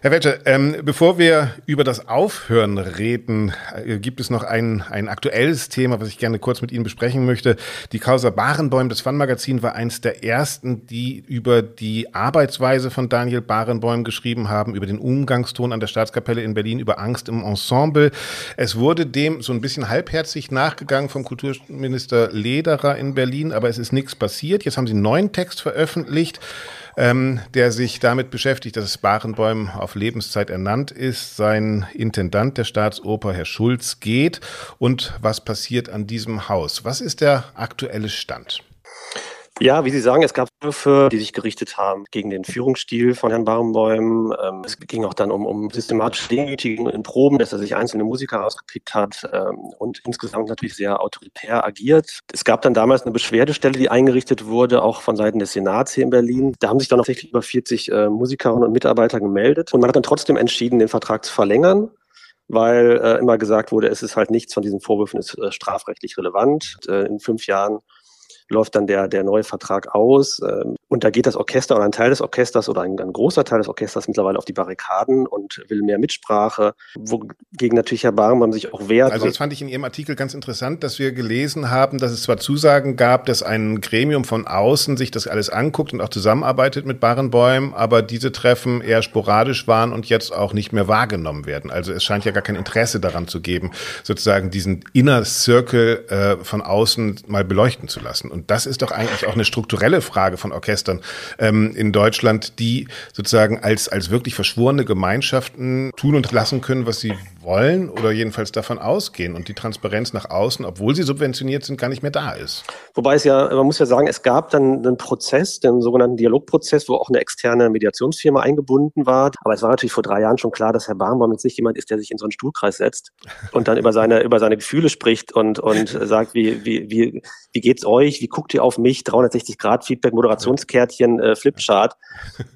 Herr Welcher, ähm, bevor wir über das Aufhören reden, äh, gibt es noch ein, ein aktuelles Thema, was ich gerne kurz mit Ihnen besprechen möchte. Die Causa Barenbäum, das Fun-Magazin, war eins der ersten, die über die Arbeitsweise von Daniel Barenbäum geschrieben haben, über den Umgangston an der Staatskapelle in Berlin, über Angst im Ensemble. Es wurde dem so ein bisschen halbherzig nachgegangen vom Kulturminister Lederer in Berlin, aber es ist nichts passiert. Jetzt haben Sie einen neuen Text veröffentlicht ähm, der sich damit beschäftigt, dass Barenbäum auf Lebenszeit ernannt ist. Sein Intendant der Staatsoper, Herr Schulz, geht. Und was passiert an diesem Haus? Was ist der aktuelle Stand? Ja, wie Sie sagen, es gab Würfe, die sich gerichtet haben gegen den Führungsstil von Herrn Barenbäum. Ähm, es ging auch dann um, um systematische Demütigungen in Proben, dass er sich einzelne Musiker ausgepickt hat ähm, und insgesamt natürlich sehr autoritär agiert. Es gab dann damals eine Beschwerdestelle, die eingerichtet wurde, auch von Seiten des Senats hier in Berlin. Da haben sich dann tatsächlich über 40 äh, Musikerinnen und Mitarbeiter gemeldet und man hat dann trotzdem entschieden, den Vertrag zu verlängern weil äh, immer gesagt wurde, es ist halt nichts von diesen Vorwürfen ist äh, strafrechtlich relevant. Äh, in fünf Jahren läuft dann der, der neue Vertrag aus. Ähm, und da geht das Orchester oder ein Teil des Orchesters oder ein, ein großer Teil des Orchesters mittlerweile auf die Barrikaden und will mehr Mitsprache, wogegen natürlich Herr Barmann sich auch wehrt. Also das fand ich in Ihrem Artikel ganz interessant, dass wir gelesen haben, dass es zwar Zusagen gab, dass ein Gremium von außen sich das alles anguckt und auch zusammenarbeitet mit Barenbäum, aber diese Treffen eher sporadisch waren und jetzt auch nicht mehr wahrgenommen werden. Also es scheint ja gar kein Interesse daran zu geben, sozusagen diesen Inner Circle äh, von außen mal beleuchten zu lassen. Und das ist doch eigentlich auch eine strukturelle Frage von Orchestern ähm, in Deutschland, die sozusagen als, als wirklich verschworene Gemeinschaften tun und lassen können, was sie wollen oder jedenfalls davon ausgehen und die Transparenz nach außen, obwohl sie subventioniert sind, gar nicht mehr da ist. Wobei es ja, man muss ja sagen, es gab dann einen Prozess, den sogenannten Dialogprozess, wo auch eine externe Mediationsfirma eingebunden war. Aber es war natürlich vor drei Jahren schon klar, dass Herr Barnbaum jetzt nicht jemand ist, der sich in so einen Stuhlkreis setzt und dann über seine, über seine Gefühle spricht und, und sagt, wie, wie, wie, wie geht's euch? Wie guckt ihr auf mich? 360 Grad Feedback, Moderationskärtchen, äh, Flipchart.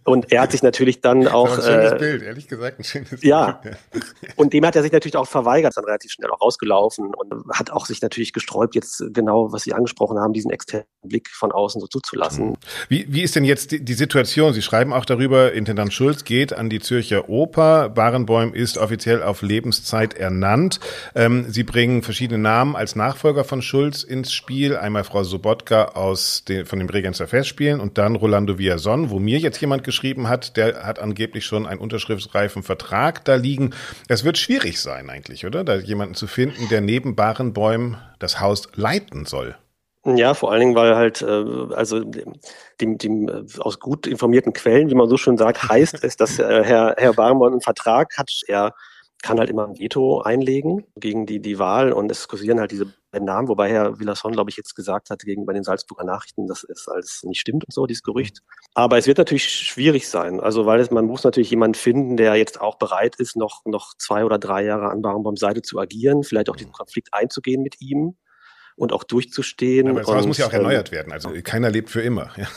Und er hat sich natürlich dann auch. ein schönes äh, Bild, ehrlich gesagt, ein schönes ja. Bild. Ja. Und dem hat er er sich natürlich auch verweigert, dann relativ schnell auch rausgelaufen und hat auch sich natürlich gesträubt, jetzt genau, was Sie angesprochen haben, diesen externen Blick von außen so zuzulassen. Mhm. Wie, wie ist denn jetzt die, die Situation? Sie schreiben auch darüber, Intendant Schulz geht an die Zürcher Oper, Barenbäum ist offiziell auf Lebenszeit ernannt. Ähm, Sie bringen verschiedene Namen als Nachfolger von Schulz ins Spiel. Einmal Frau Sobotka aus den, von den Bregenzer Festspielen und dann Rolando Villason, wo mir jetzt jemand geschrieben hat, der hat angeblich schon einen unterschriftsreifen Vertrag da liegen. Es wird schwierig schwierig sein eigentlich, oder? Da jemanden zu finden, der neben Barenbäumen das Haus leiten soll. Ja, vor allen Dingen, weil halt, äh, also dem, dem, äh, aus gut informierten Quellen, wie man so schön sagt, heißt es, dass äh, Herr, Herr Barenbäum einen Vertrag hat. Er kann halt immer ein Veto einlegen gegen die, die Wahl und es kursieren halt diese Namen, wobei Herr Villasson, glaube ich, jetzt gesagt hat gegenüber den Salzburger Nachrichten, dass es alles nicht stimmt und so, dieses Gerücht. Aber es wird natürlich schwierig sein, also weil es, man muss natürlich jemanden finden, der jetzt auch bereit ist, noch, noch zwei oder drei Jahre an Barenbaums Seite zu agieren, vielleicht auch diesen Konflikt einzugehen mit ihm und auch durchzustehen. Aber das und, Haus muss ja auch erneuert ähm, werden. Also keiner lebt für immer. Ja.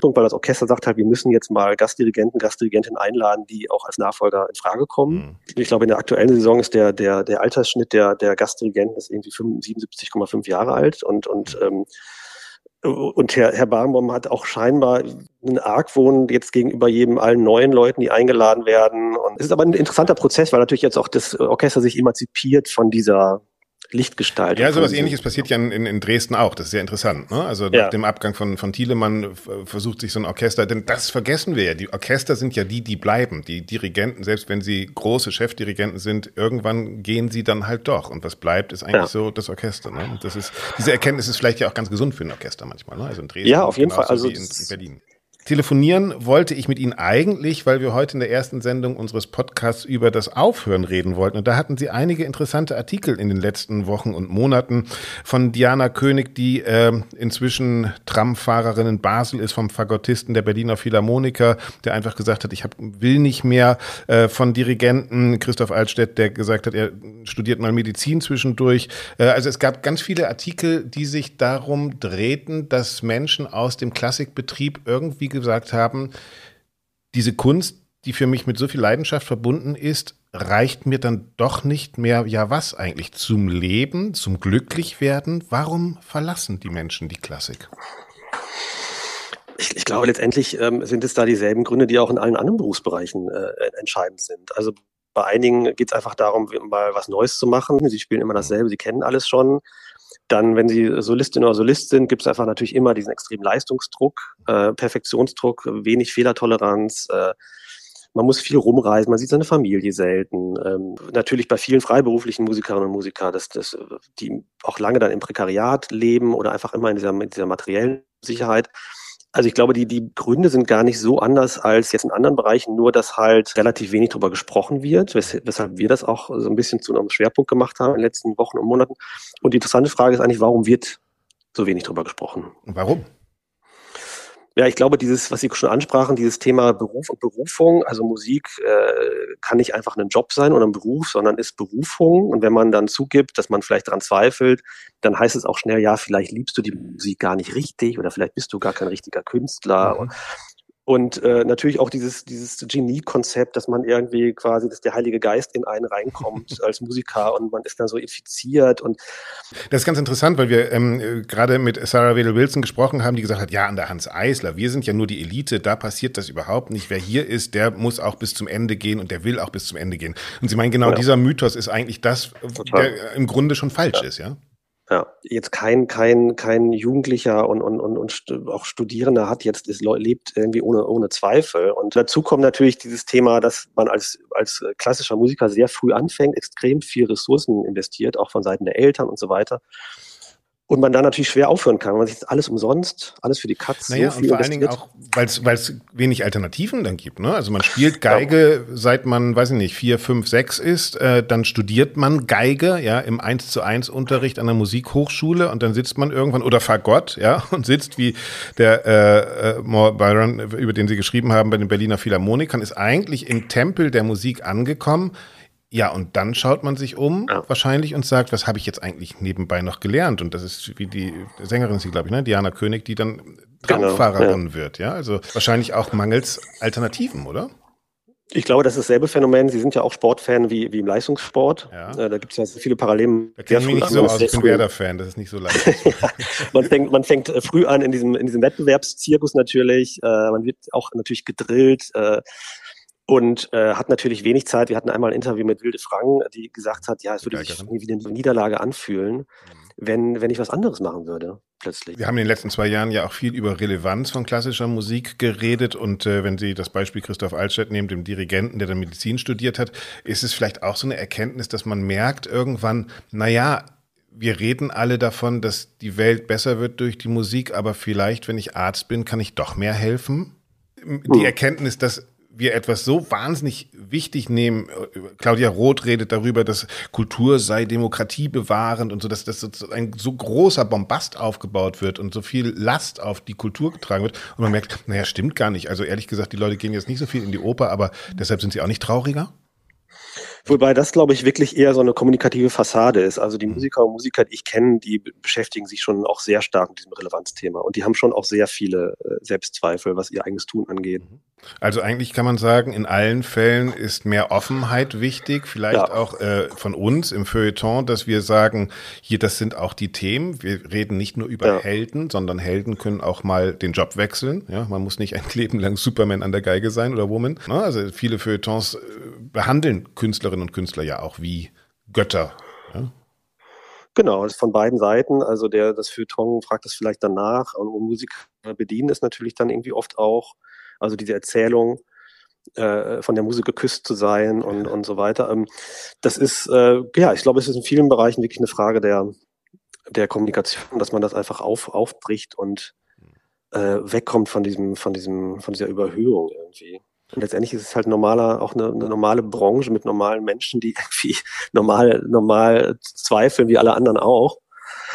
Weil das Orchester sagt halt, wir müssen jetzt mal Gastdirigenten, Gastdirigentinnen einladen, die auch als Nachfolger in Frage kommen. Mhm. Ich glaube, in der aktuellen Saison ist der, der, der Altersschnitt der, der Gastdirigenten ist irgendwie 77,5 Jahre alt und, und ähm, und Herr, Herr Barnbaum hat auch scheinbar einen Argwohn jetzt gegenüber jedem allen neuen Leuten, die eingeladen werden. Und es ist aber ein interessanter Prozess, weil natürlich jetzt auch das Orchester sich emanzipiert von dieser Lichtgestalt. Ja, sowas ähnliches passiert ja in, in, Dresden auch. Das ist sehr interessant. Ne? Also nach ja. dem Abgang von, von Thielemann versucht sich so ein Orchester, denn das vergessen wir ja. Die Orchester sind ja die, die bleiben. Die Dirigenten, selbst wenn sie große Chefdirigenten sind, irgendwann gehen sie dann halt doch. Und was bleibt, ist eigentlich ja. so das Orchester. Ne? Und das ist, diese Erkenntnis ist vielleicht ja auch ganz gesund für ein Orchester manchmal. Ne? Also in Dresden. Ja, auf jeden Fall. Also in, in Berlin. Telefonieren wollte ich mit Ihnen eigentlich, weil wir heute in der ersten Sendung unseres Podcasts über das Aufhören reden wollten. Und da hatten Sie einige interessante Artikel in den letzten Wochen und Monaten von Diana König, die äh, inzwischen Tramfahrerin in Basel ist, vom Fagottisten der Berliner Philharmoniker, der einfach gesagt hat, ich hab, will nicht mehr, äh, von Dirigenten Christoph Altstedt, der gesagt hat, er studiert mal Medizin zwischendurch. Äh, also es gab ganz viele Artikel, die sich darum drehten, dass Menschen aus dem Klassikbetrieb irgendwie gesagt haben, diese Kunst, die für mich mit so viel Leidenschaft verbunden ist, reicht mir dann doch nicht mehr, ja was eigentlich, zum Leben, zum Glücklichwerden? Warum verlassen die Menschen die Klassik? Ich, ich glaube, letztendlich ähm, sind es da dieselben Gründe, die auch in allen anderen Berufsbereichen äh, entscheidend sind. Also bei einigen geht es einfach darum, mal was Neues zu machen. Sie spielen immer dasselbe, sie kennen alles schon. Dann, wenn Sie Solistin oder Solist sind, gibt es einfach natürlich immer diesen extremen Leistungsdruck, äh, Perfektionsdruck, wenig Fehlertoleranz. Äh, man muss viel rumreisen, man sieht seine Familie selten. Ähm, natürlich bei vielen freiberuflichen Musikerinnen und Musikern, dass, dass, die auch lange dann im Prekariat leben oder einfach immer in dieser, in dieser materiellen Sicherheit. Also ich glaube, die, die Gründe sind gar nicht so anders als jetzt in anderen Bereichen, nur dass halt relativ wenig darüber gesprochen wird, wes weshalb wir das auch so ein bisschen zu einem Schwerpunkt gemacht haben in den letzten Wochen und Monaten. Und die interessante Frage ist eigentlich, warum wird so wenig darüber gesprochen? Warum? Ja, ich glaube, dieses, was Sie schon ansprachen, dieses Thema Beruf und Berufung, also Musik äh, kann nicht einfach ein Job sein oder ein Beruf, sondern ist Berufung. Und wenn man dann zugibt, dass man vielleicht daran zweifelt, dann heißt es auch schnell, ja, vielleicht liebst du die Musik gar nicht richtig oder vielleicht bist du gar kein richtiger Künstler. Mhm. Und äh, natürlich auch dieses, dieses Genie-Konzept, dass man irgendwie quasi, dass der Heilige Geist in einen reinkommt als Musiker und man ist dann so infiziert. Und das ist ganz interessant, weil wir ähm, gerade mit Sarah Wedel Wilson gesprochen haben, die gesagt hat, ja, an der Hans Eisler, wir sind ja nur die Elite, da passiert das überhaupt nicht. Wer hier ist, der muss auch bis zum Ende gehen und der will auch bis zum Ende gehen. Und sie meinen, genau ja. dieser Mythos ist eigentlich das, Total. der im Grunde schon falsch ja. ist, ja? Ja, jetzt kein, kein, kein Jugendlicher und, und, und, und auch Studierender hat jetzt, ist, lebt irgendwie ohne, ohne Zweifel. Und dazu kommt natürlich dieses Thema, dass man als, als klassischer Musiker sehr früh anfängt, extrem viel Ressourcen investiert, auch von Seiten der Eltern und so weiter und man da natürlich schwer aufhören kann. Man sich alles umsonst, alles für die Katz. Naja, so und vor allen Dingen auch, weil es wenig Alternativen dann gibt. Ne? Also man spielt Geige, ja. seit man, weiß ich nicht, vier, fünf, sechs ist. Äh, dann studiert man Geige, ja, im eins zu eins Unterricht an der Musikhochschule und dann sitzt man irgendwann oder Fagott, ja, und sitzt wie der äh, äh, Moore Byron, über den Sie geschrieben haben, bei den Berliner Philharmonikern, ist eigentlich im Tempel der Musik angekommen ja, und dann schaut man sich um ja. wahrscheinlich und sagt, was habe ich jetzt eigentlich nebenbei noch gelernt? Und das ist wie die Sängerin, sie glaube ich, ne, Diana König, die dann Traumfahrerin genau, ja. wird, ja. Also wahrscheinlich auch mangels Alternativen, oder? Ich glaube, das ist dasselbe Phänomen. Sie sind ja auch Sportfan wie, wie im Leistungssport. Ja. Äh, da gibt es ja viele Parallelen. Da kenne ich mich nicht so aus. Ich bin Werder-Fan. Das ist nicht so leicht. man, fängt, man fängt äh, früh an in diesem, in diesem Wettbewerbszirkus natürlich. Äh, man wird auch natürlich gedrillt. Äh, und äh, hat natürlich wenig Zeit. Wir hatten einmal ein Interview mit Wilde Frank, die gesagt hat, ja, es würde sich wie eine Niederlage anfühlen, mhm. wenn, wenn ich was anderes machen würde, plötzlich. Wir haben in den letzten zwei Jahren ja auch viel über Relevanz von klassischer Musik geredet. Und äh, wenn Sie das Beispiel Christoph Altstedt nehmen, dem Dirigenten, der dann Medizin studiert hat, ist es vielleicht auch so eine Erkenntnis, dass man merkt irgendwann, naja, wir reden alle davon, dass die Welt besser wird durch die Musik, aber vielleicht, wenn ich Arzt bin, kann ich doch mehr helfen. Die hm. Erkenntnis, dass wir etwas so wahnsinnig wichtig nehmen. Claudia Roth redet darüber, dass Kultur sei Demokratie bewahrend und so, dass das ein so großer Bombast aufgebaut wird und so viel Last auf die Kultur getragen wird. Und man merkt, naja, stimmt gar nicht. Also ehrlich gesagt, die Leute gehen jetzt nicht so viel in die Oper, aber deshalb sind sie auch nicht trauriger? Wobei das, glaube ich, wirklich eher so eine kommunikative Fassade ist. Also die mhm. Musiker und Musiker, die ich kenne, die beschäftigen sich schon auch sehr stark mit diesem Relevanzthema. Und die haben schon auch sehr viele äh, Selbstzweifel, was ihr eigenes Tun angeht. Also eigentlich kann man sagen, in allen Fällen ist mehr Offenheit wichtig, vielleicht ja. auch äh, von uns im Feuilleton, dass wir sagen, hier, das sind auch die Themen. Wir reden nicht nur über ja. Helden, sondern Helden können auch mal den Job wechseln. Ja, man muss nicht ein Leben lang Superman an der Geige sein oder Woman. Also viele Feuilletons äh, behandeln Künstlerinnen und Künstler ja auch wie Götter. Ja? Genau, das ist von beiden Seiten. Also der, das Feuilleton fragt das vielleicht danach und Musik bedienen ist natürlich dann irgendwie oft auch, also diese Erzählung, äh, von der Musik geküsst zu sein und, und so weiter. Ähm, das ist, äh, ja, ich glaube, es ist in vielen Bereichen wirklich eine Frage der, der Kommunikation, dass man das einfach auf, aufbricht und äh, wegkommt von diesem, von diesem, von dieser Überhöhung irgendwie. Und letztendlich ist es halt normaler, auch eine, eine, normale Branche mit normalen Menschen, die irgendwie normal, normal zweifeln, wie alle anderen auch.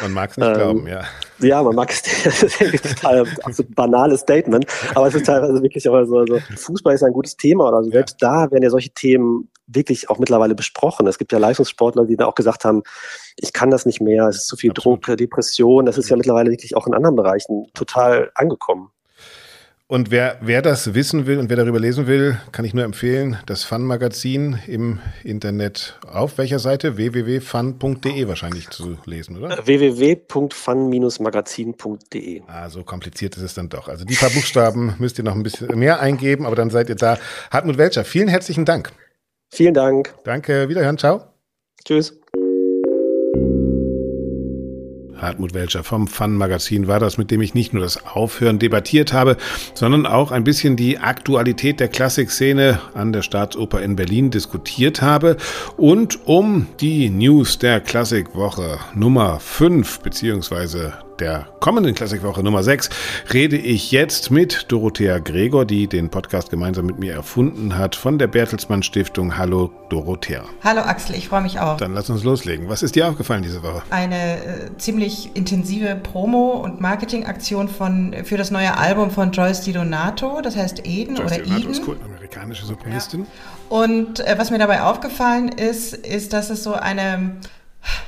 Man mag es nicht ähm, glauben, ja. Ja, man mag es nicht. Das ist ein total ein banales Statement. Aber es ist teilweise wirklich auch so, so, Fußball ist ein gutes Thema oder so. Selbst ja. da werden ja solche Themen wirklich auch mittlerweile besprochen. Es gibt ja Leistungssportler, die da auch gesagt haben, ich kann das nicht mehr, es ist zu viel Absolut. Druck, Depression. Das ist ja mittlerweile wirklich auch in anderen Bereichen total angekommen. Und wer, wer das wissen will und wer darüber lesen will, kann ich nur empfehlen, das Fun-Magazin im Internet auf welcher Seite? www.fun.de wahrscheinlich zu lesen, oder? www.fun-magazin.de. Ah, so kompliziert ist es dann doch. Also die paar Buchstaben müsst ihr noch ein bisschen mehr eingeben, aber dann seid ihr da. Hartmut Welcher, vielen herzlichen Dank. Vielen Dank. Danke, wiederhören, ciao. Tschüss. Hartmut Welcher vom Fun-Magazin war das, mit dem ich nicht nur das Aufhören debattiert habe, sondern auch ein bisschen die Aktualität der Klassikszene an der Staatsoper in Berlin diskutiert habe und um die News der Klassikwoche Nummer 5 beziehungsweise der kommenden Klassikwoche Nummer 6 rede ich jetzt mit Dorothea Gregor, die den Podcast gemeinsam mit mir erfunden hat, von der Bertelsmann Stiftung. Hallo Dorothea. Hallo Axel, ich freue mich auch. Dann lass uns loslegen. Was ist dir aufgefallen diese Woche? Eine äh, ziemlich intensive Promo- und Marketingaktion von, für das neue Album von Joyce Di Donato, das heißt Eden Joyce oder Di Donato Eden. Ist cool, amerikanische Sopranistin. Ja. Und äh, was mir dabei aufgefallen ist, ist, dass es so eine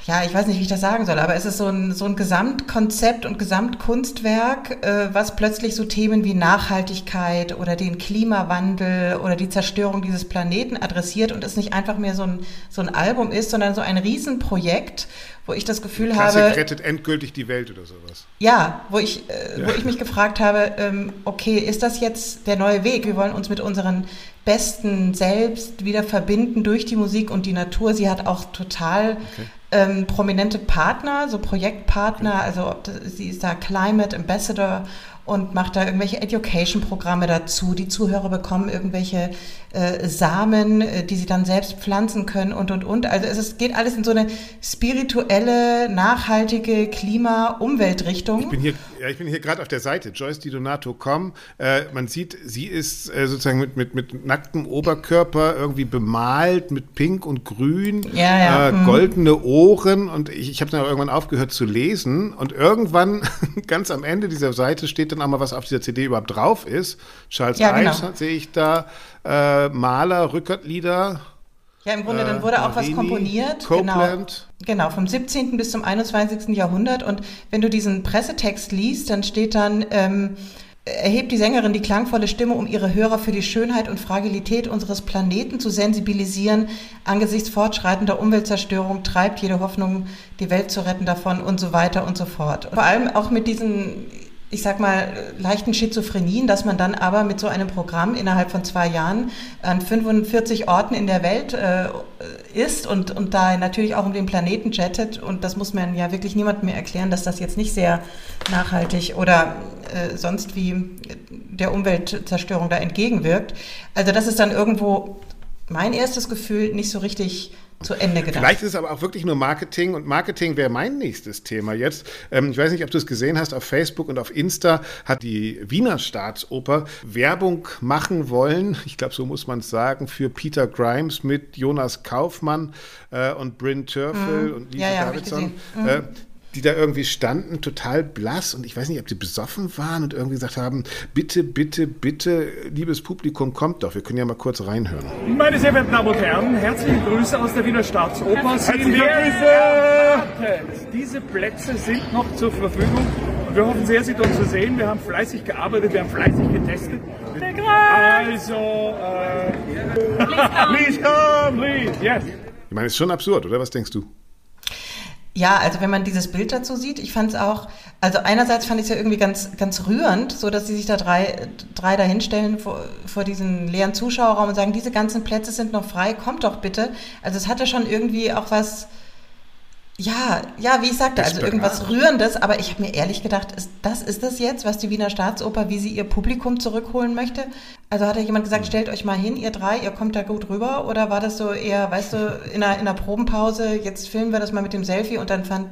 ja, ich weiß nicht, wie ich das sagen soll, aber es ist so ein, so ein Gesamtkonzept und Gesamtkunstwerk, äh, was plötzlich so Themen wie Nachhaltigkeit oder den Klimawandel oder die Zerstörung dieses Planeten adressiert und es nicht einfach mehr so ein, so ein Album ist, sondern so ein Riesenprojekt, wo ich das Gefühl Klassik habe. rettet endgültig die Welt oder sowas. Ja, wo ich, äh, ja. wo ich mich gefragt habe, ähm, okay, ist das jetzt der neue Weg? Wir wollen uns mit unseren besten Selbst wieder verbinden durch die Musik und die Natur. Sie hat auch total okay ähm, prominente Partner, so Projektpartner, also sie ist da Climate Ambassador und macht da irgendwelche Education-Programme dazu. Die Zuhörer bekommen irgendwelche äh, Samen, äh, die sie dann selbst pflanzen können und, und, und. Also es, es geht alles in so eine spirituelle, nachhaltige Klima-Umweltrichtung. Ich bin hier, ja, ich bin hier gerade auf der Seite, Joyce Di Donato.com. Äh, man sieht, sie ist äh, sozusagen mit, mit, mit nacktem Oberkörper irgendwie bemalt mit Pink und Grün, ja, ja. Äh, mhm. goldene Ohren und ich, ich habe dann irgendwann aufgehört zu lesen und irgendwann ganz am Ende dieser Seite steht dann auch mal, was auf dieser CD überhaupt drauf ist. Charles ja, genau. sehe ich da äh, Maler, Rückertlieder. Ja, im Grunde, dann wurde äh, auch was komponiert. Copeland. Genau, genau, vom 17. bis zum 21. Jahrhundert. Und wenn du diesen Pressetext liest, dann steht dann, ähm, erhebt die Sängerin die klangvolle Stimme, um ihre Hörer für die Schönheit und Fragilität unseres Planeten zu sensibilisieren. Angesichts fortschreitender Umweltzerstörung treibt jede Hoffnung, die Welt zu retten davon und so weiter und so fort. Vor allem auch mit diesen ich sag mal, leichten Schizophrenien, dass man dann aber mit so einem Programm innerhalb von zwei Jahren an 45 Orten in der Welt äh, ist und, und da natürlich auch um den Planeten jettet. Und das muss man ja wirklich niemandem mehr erklären, dass das jetzt nicht sehr nachhaltig oder äh, sonst wie der Umweltzerstörung da entgegenwirkt. Also das ist dann irgendwo mein erstes Gefühl nicht so richtig zu Ende gedacht. Vielleicht ist es aber auch wirklich nur Marketing und Marketing wäre mein nächstes Thema jetzt. Ähm, ich weiß nicht, ob du es gesehen hast, auf Facebook und auf Insta hat die Wiener Staatsoper Werbung machen wollen, ich glaube, so muss man es sagen, für Peter Grimes mit Jonas Kaufmann äh, und Bryn Törfel mm, und Lisa ja, ja, Davidson. Mm. Äh, die da irgendwie standen, total blass und ich weiß nicht, ob die besoffen waren und irgendwie gesagt haben, bitte, bitte, bitte, liebes Publikum, kommt doch, wir können ja mal kurz reinhören. Meine sehr verehrten Damen und Herren, herzliche Grüße aus der Wiener Staatsoper. Herzliche Grüße! Diese Plätze sind noch zur Verfügung. Wir hoffen sehr, Sie dort zu sehen. Wir haben fleißig gearbeitet, wir haben fleißig getestet. Also, äh, please come, please, yes. Ich meine, ist schon absurd, oder? Was denkst du? Ja, also wenn man dieses Bild dazu sieht, ich fand es auch, also einerseits fand ich es ja irgendwie ganz, ganz rührend, so dass sie sich da drei, drei dahinstellen vor, vor diesen leeren Zuschauerraum und sagen, diese ganzen Plätze sind noch frei, kommt doch bitte. Also es hatte schon irgendwie auch was, ja, ja, wie ich sagte, also irgendwas Rührendes, aber ich habe mir ehrlich gedacht, ist, das ist das jetzt, was die Wiener Staatsoper, wie sie ihr Publikum zurückholen möchte? Also hat da jemand gesagt, stellt euch mal hin, ihr drei, ihr kommt da gut rüber? Oder war das so eher, weißt du, in einer, in einer Probenpause, jetzt filmen wir das mal mit dem Selfie und dann fand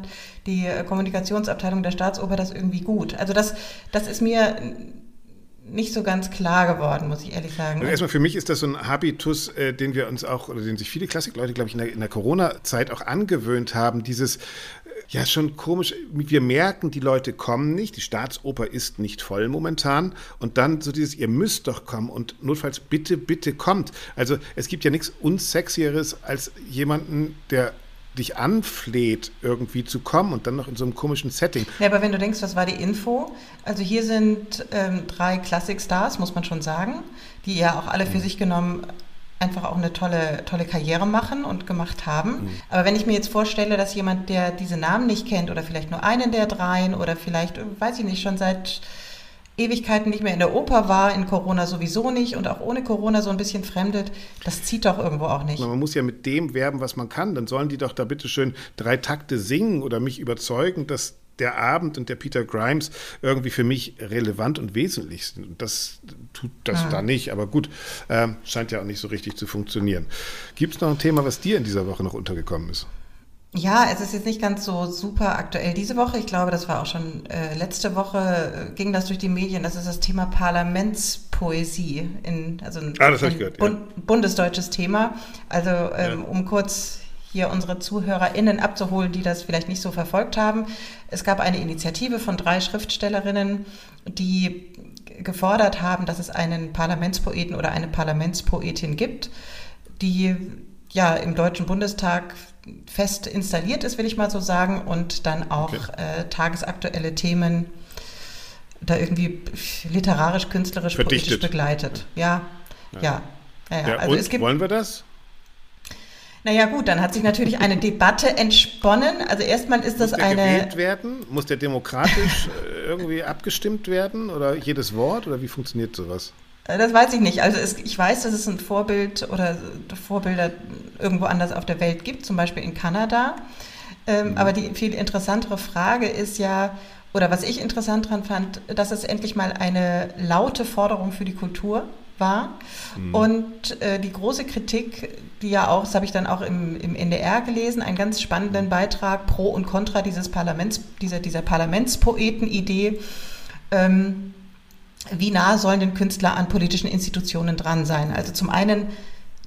die Kommunikationsabteilung der Staatsoper das irgendwie gut? Also das, das ist mir nicht so ganz klar geworden, muss ich ehrlich sagen. Und erstmal für mich ist das so ein Habitus, äh, den wir uns auch, oder den sich viele Klassikleute, glaube ich, in der, in der Corona-Zeit auch angewöhnt haben, dieses, äh, ja, schon komisch. Wir merken, die Leute kommen nicht. Die Staatsoper ist nicht voll momentan. Und dann so dieses, ihr müsst doch kommen und notfalls bitte, bitte kommt. Also es gibt ja nichts unsexieres als jemanden, der dich anfleht, irgendwie zu kommen und dann noch in so einem komischen Setting. Ja, aber wenn du denkst, was war die Info? Also hier sind ähm, drei Classic-Stars, muss man schon sagen, die ja auch alle für mhm. sich genommen einfach auch eine tolle, tolle Karriere machen und gemacht haben. Mhm. Aber wenn ich mir jetzt vorstelle, dass jemand, der diese Namen nicht kennt oder vielleicht nur einen der dreien oder vielleicht, weiß ich nicht, schon seit Ewigkeiten nicht mehr in der Oper war, in Corona sowieso nicht und auch ohne Corona so ein bisschen fremdet, das zieht doch irgendwo auch nicht. Man muss ja mit dem werben, was man kann. Dann sollen die doch da bitte schön drei Takte singen oder mich überzeugen, dass der Abend und der Peter Grimes irgendwie für mich relevant und wesentlich sind. Und das tut das ah. da nicht. Aber gut, äh, scheint ja auch nicht so richtig zu funktionieren. Gibt es noch ein Thema, was dir in dieser Woche noch untergekommen ist? Ja, es ist jetzt nicht ganz so super aktuell diese Woche. Ich glaube, das war auch schon äh, letzte Woche, äh, ging das durch die Medien. Das ist das Thema Parlamentspoesie. In, also ein, ah, ein gehört, Bund, ja. bundesdeutsches Thema. Also ähm, ja. um kurz hier unsere ZuhörerInnen abzuholen, die das vielleicht nicht so verfolgt haben. Es gab eine Initiative von drei Schriftstellerinnen, die gefordert haben, dass es einen Parlamentspoeten oder eine Parlamentspoetin gibt, die ja im Deutschen Bundestag fest installiert ist, will ich mal so sagen, und dann auch okay. äh, tagesaktuelle Themen da irgendwie literarisch, künstlerisch, Verdichtet. politisch begleitet. Ja, ja. ja. ja, ja. Also es gibt, wollen wir das? Naja gut, dann hat sich natürlich eine Debatte entsponnen. Also erstmal ist das Muss der eine... gewählt werden? Muss der demokratisch äh, irgendwie abgestimmt werden? Oder jedes Wort? Oder wie funktioniert sowas? Äh, das weiß ich nicht. Also es, ich weiß, dass es ein Vorbild oder Vorbilder irgendwo anders auf der Welt gibt, zum Beispiel in Kanada. Ähm, mhm. Aber die viel interessantere Frage ist ja, oder was ich interessant dran fand, dass es endlich mal eine laute Forderung für die Kultur war. Mhm. Und äh, die große Kritik, die ja auch, das habe ich dann auch im, im NDR gelesen, einen ganz spannenden Beitrag pro und contra dieses Parlaments, dieser, dieser Parlamentspoeten-Idee. Ähm, wie nah sollen denn Künstler an politischen Institutionen dran sein? Also zum einen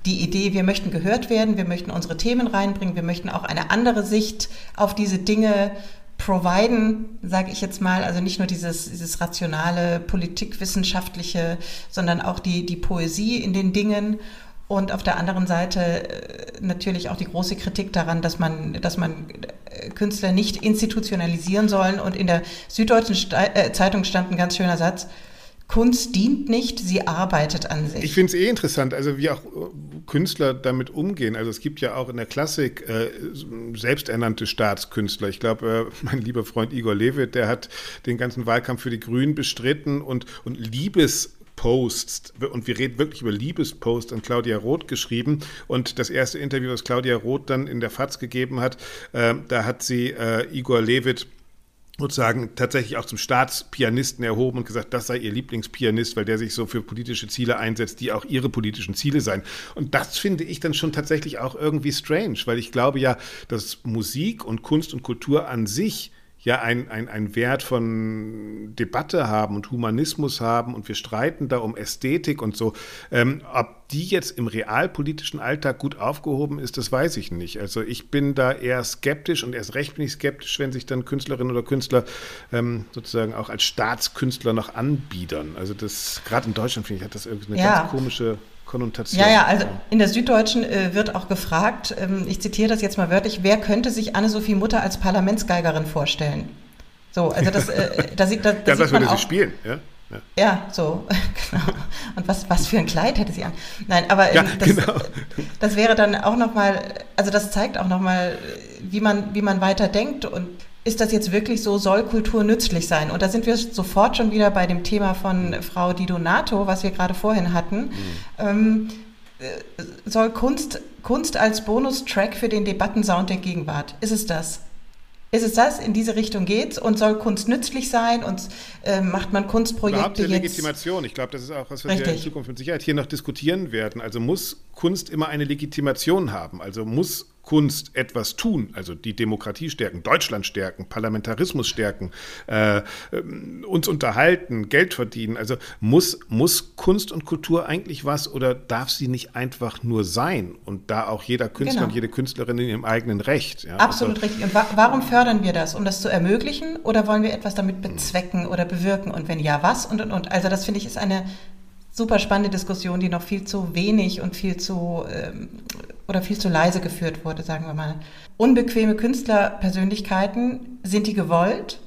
die Idee, wir möchten gehört werden, wir möchten unsere Themen reinbringen, wir möchten auch eine andere Sicht auf diese Dinge providen, sage ich jetzt mal, also nicht nur dieses, dieses rationale, politikwissenschaftliche, sondern auch die, die Poesie in den Dingen und auf der anderen Seite äh, natürlich auch die große Kritik daran, dass man, dass man äh, Künstler nicht institutionalisieren sollen. Und in der Süddeutschen äh, Zeitung stand ein ganz schöner Satz, Kunst dient nicht, sie arbeitet an sich. Ich finde es eh interessant, also wie auch Künstler damit umgehen. Also es gibt ja auch in der Klassik äh, selbsternannte Staatskünstler. Ich glaube, äh, mein lieber Freund Igor Levit, der hat den ganzen Wahlkampf für die Grünen bestritten und, und Liebes Posts und wir reden wirklich über Liebespost an Claudia Roth geschrieben und das erste Interview, was Claudia Roth dann in der FAZ gegeben hat, äh, da hat sie äh, Igor Levit sozusagen tatsächlich auch zum Staatspianisten erhoben und gesagt, das sei ihr Lieblingspianist, weil der sich so für politische Ziele einsetzt, die auch ihre politischen Ziele seien. Und das finde ich dann schon tatsächlich auch irgendwie strange, weil ich glaube ja, dass Musik und Kunst und Kultur an sich ja ein, ein, ein Wert von Debatte haben und Humanismus haben und wir streiten da um Ästhetik und so. Ähm, ob die jetzt im realpolitischen Alltag gut aufgehoben ist, das weiß ich nicht. Also ich bin da eher skeptisch und erst recht bin ich skeptisch, wenn sich dann Künstlerinnen oder Künstler ähm, sozusagen auch als Staatskünstler noch anbiedern. Also das, gerade in Deutschland finde ich, hat das irgendwie eine ja. ganz komische Konnotation. Ja, ja, also in der Süddeutschen äh, wird auch gefragt, ähm, ich zitiere das jetzt mal wörtlich, wer könnte sich Anne-Sophie Mutter als Parlamentsgeigerin vorstellen? So, also das, äh, da sieht, da, da ja, das würde sie spielen, ja? Ja. ja, so, genau. Und was, was für ein Kleid hätte sie an? Nein, aber ja, ähm, das, genau. das wäre dann auch nochmal, also das zeigt auch nochmal, wie man, wie man weiter denkt und ist das jetzt wirklich so, soll Kultur nützlich sein? Und da sind wir sofort schon wieder bei dem Thema von Frau Di Donato, was wir gerade vorhin hatten. Mhm. Ähm, äh, soll Kunst, Kunst als Bonustrack für den Debattensound der Gegenwart, ist es das? Ist es das? In diese Richtung geht's und soll Kunst nützlich sein und äh, macht man Kunstprojekte Überhaupt jetzt? Legitimation. Ich glaube, das ist auch was, was Richtig. wir in Zukunft mit Sicherheit hier noch diskutieren werden. Also muss Kunst immer eine Legitimation haben? Also muss Kunst etwas tun, also die Demokratie stärken, Deutschland stärken, Parlamentarismus stärken, äh, ähm, uns unterhalten, Geld verdienen. Also muss, muss Kunst und Kultur eigentlich was oder darf sie nicht einfach nur sein und da auch jeder Künstler genau. und jede Künstlerin in ihrem eigenen Recht? Ja? Absolut also, richtig. Und wa warum fördern wir das? Um das zu ermöglichen oder wollen wir etwas damit bezwecken oder bewirken? Und wenn ja, was? Und, und, und. Also das finde ich ist eine super spannende Diskussion, die noch viel zu wenig und viel zu ähm, oder viel zu leise geführt wurde, sagen wir mal. Unbequeme Künstlerpersönlichkeiten, sind die gewollt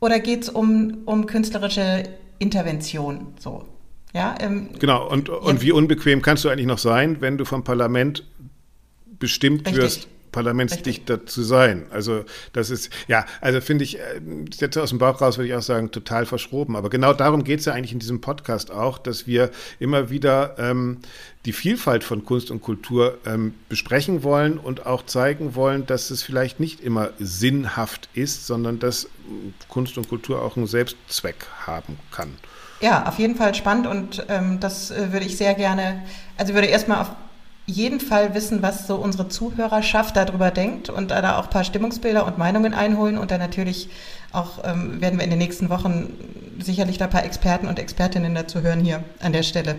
oder geht es um, um künstlerische Intervention? So. Ja, ähm, genau, und, und wie unbequem kannst du eigentlich noch sein, wenn du vom Parlament bestimmt Richtig. wirst, Parlamentsdichter zu sein. Also das ist, ja, also finde ich, äh, jetzt aus dem Bauch raus würde ich auch sagen, total verschroben. Aber genau darum geht es ja eigentlich in diesem Podcast auch, dass wir immer wieder ähm, die Vielfalt von Kunst und Kultur ähm, besprechen wollen und auch zeigen wollen, dass es vielleicht nicht immer sinnhaft ist, sondern dass Kunst und Kultur auch einen Selbstzweck haben kann. Ja, auf jeden Fall spannend und ähm, das äh, würde ich sehr gerne, also würde erstmal auf jeden Fall wissen, was so unsere Zuhörerschaft darüber denkt und da auch ein paar Stimmungsbilder und Meinungen einholen und dann natürlich auch ähm, werden wir in den nächsten Wochen sicherlich da ein paar Experten und Expertinnen dazu hören hier an der Stelle.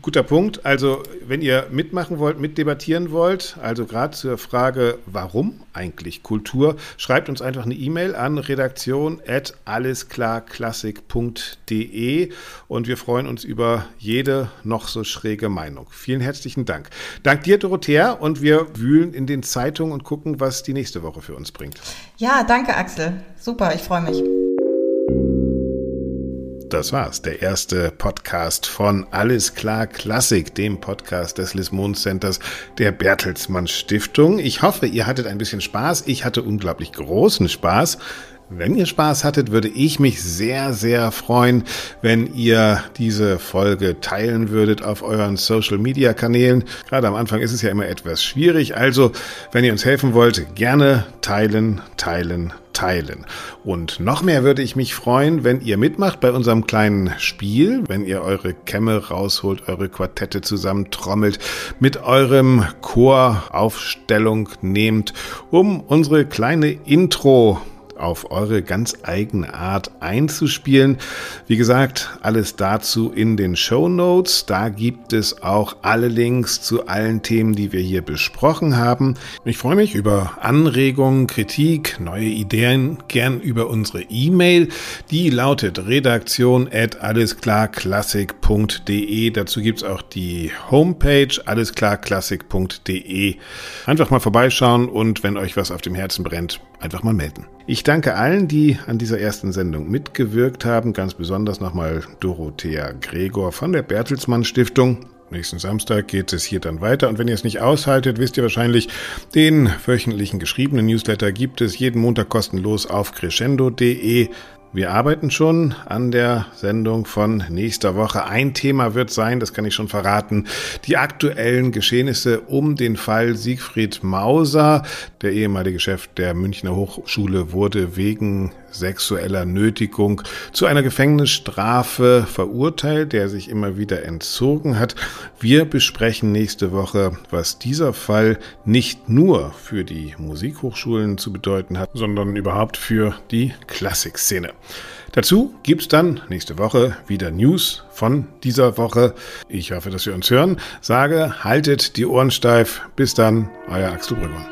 Guter Punkt. Also wenn ihr mitmachen wollt, mitdebattieren wollt, also gerade zur Frage, warum eigentlich Kultur, schreibt uns einfach eine E-Mail an redaktion at allesklarklassik.de und wir freuen uns über jede noch so schräge Meinung. Vielen herzlichen Dank. Dank dir, Dorothea, und wir wühlen in den Zeitungen und gucken, was die nächste Woche für uns bringt. Ja, danke, Axel. Super, ich freue mich. Das war's, der erste Podcast von Alles klar Klassik, dem Podcast des Lismon Centers der Bertelsmann Stiftung. Ich hoffe, ihr hattet ein bisschen Spaß. Ich hatte unglaublich großen Spaß. Wenn ihr Spaß hattet, würde ich mich sehr, sehr freuen, wenn ihr diese Folge teilen würdet auf euren Social-Media-Kanälen. Gerade am Anfang ist es ja immer etwas schwierig. Also, wenn ihr uns helfen wollt, gerne teilen, teilen, teilen. Und noch mehr würde ich mich freuen, wenn ihr mitmacht bei unserem kleinen Spiel, wenn ihr eure Kämme rausholt, eure Quartette zusammentrommelt, mit eurem Chor Aufstellung nehmt, um unsere kleine Intro auf eure ganz eigene Art einzuspielen. Wie gesagt, alles dazu in den Show Notes. Da gibt es auch alle Links zu allen Themen, die wir hier besprochen haben. Ich freue mich über Anregungen, Kritik, neue Ideen, gern über unsere E-Mail. Die lautet redaktion at allesklarklassik.de. Dazu gibt es auch die Homepage allesklarklassik.de. Einfach mal vorbeischauen und wenn euch was auf dem Herzen brennt, einfach mal melden. Ich danke allen, die an dieser ersten Sendung mitgewirkt haben, ganz besonders nochmal Dorothea Gregor von der Bertelsmann Stiftung. Nächsten Samstag geht es hier dann weiter. Und wenn ihr es nicht aushaltet, wisst ihr wahrscheinlich, den wöchentlichen geschriebenen Newsletter gibt es jeden Montag kostenlos auf crescendo.de. Wir arbeiten schon an der Sendung von nächster Woche. Ein Thema wird sein, das kann ich schon verraten, die aktuellen Geschehnisse um den Fall Siegfried Mauser. Der ehemalige Chef der Münchner Hochschule wurde wegen sexueller Nötigung zu einer Gefängnisstrafe verurteilt, der sich immer wieder entzogen hat. Wir besprechen nächste Woche, was dieser Fall nicht nur für die Musikhochschulen zu bedeuten hat, sondern überhaupt für die Klassikszene. Dazu gibt's dann nächste Woche wieder News von dieser Woche. Ich hoffe, dass wir uns hören. Sage, haltet die Ohren steif. Bis dann, euer Axel Brügger.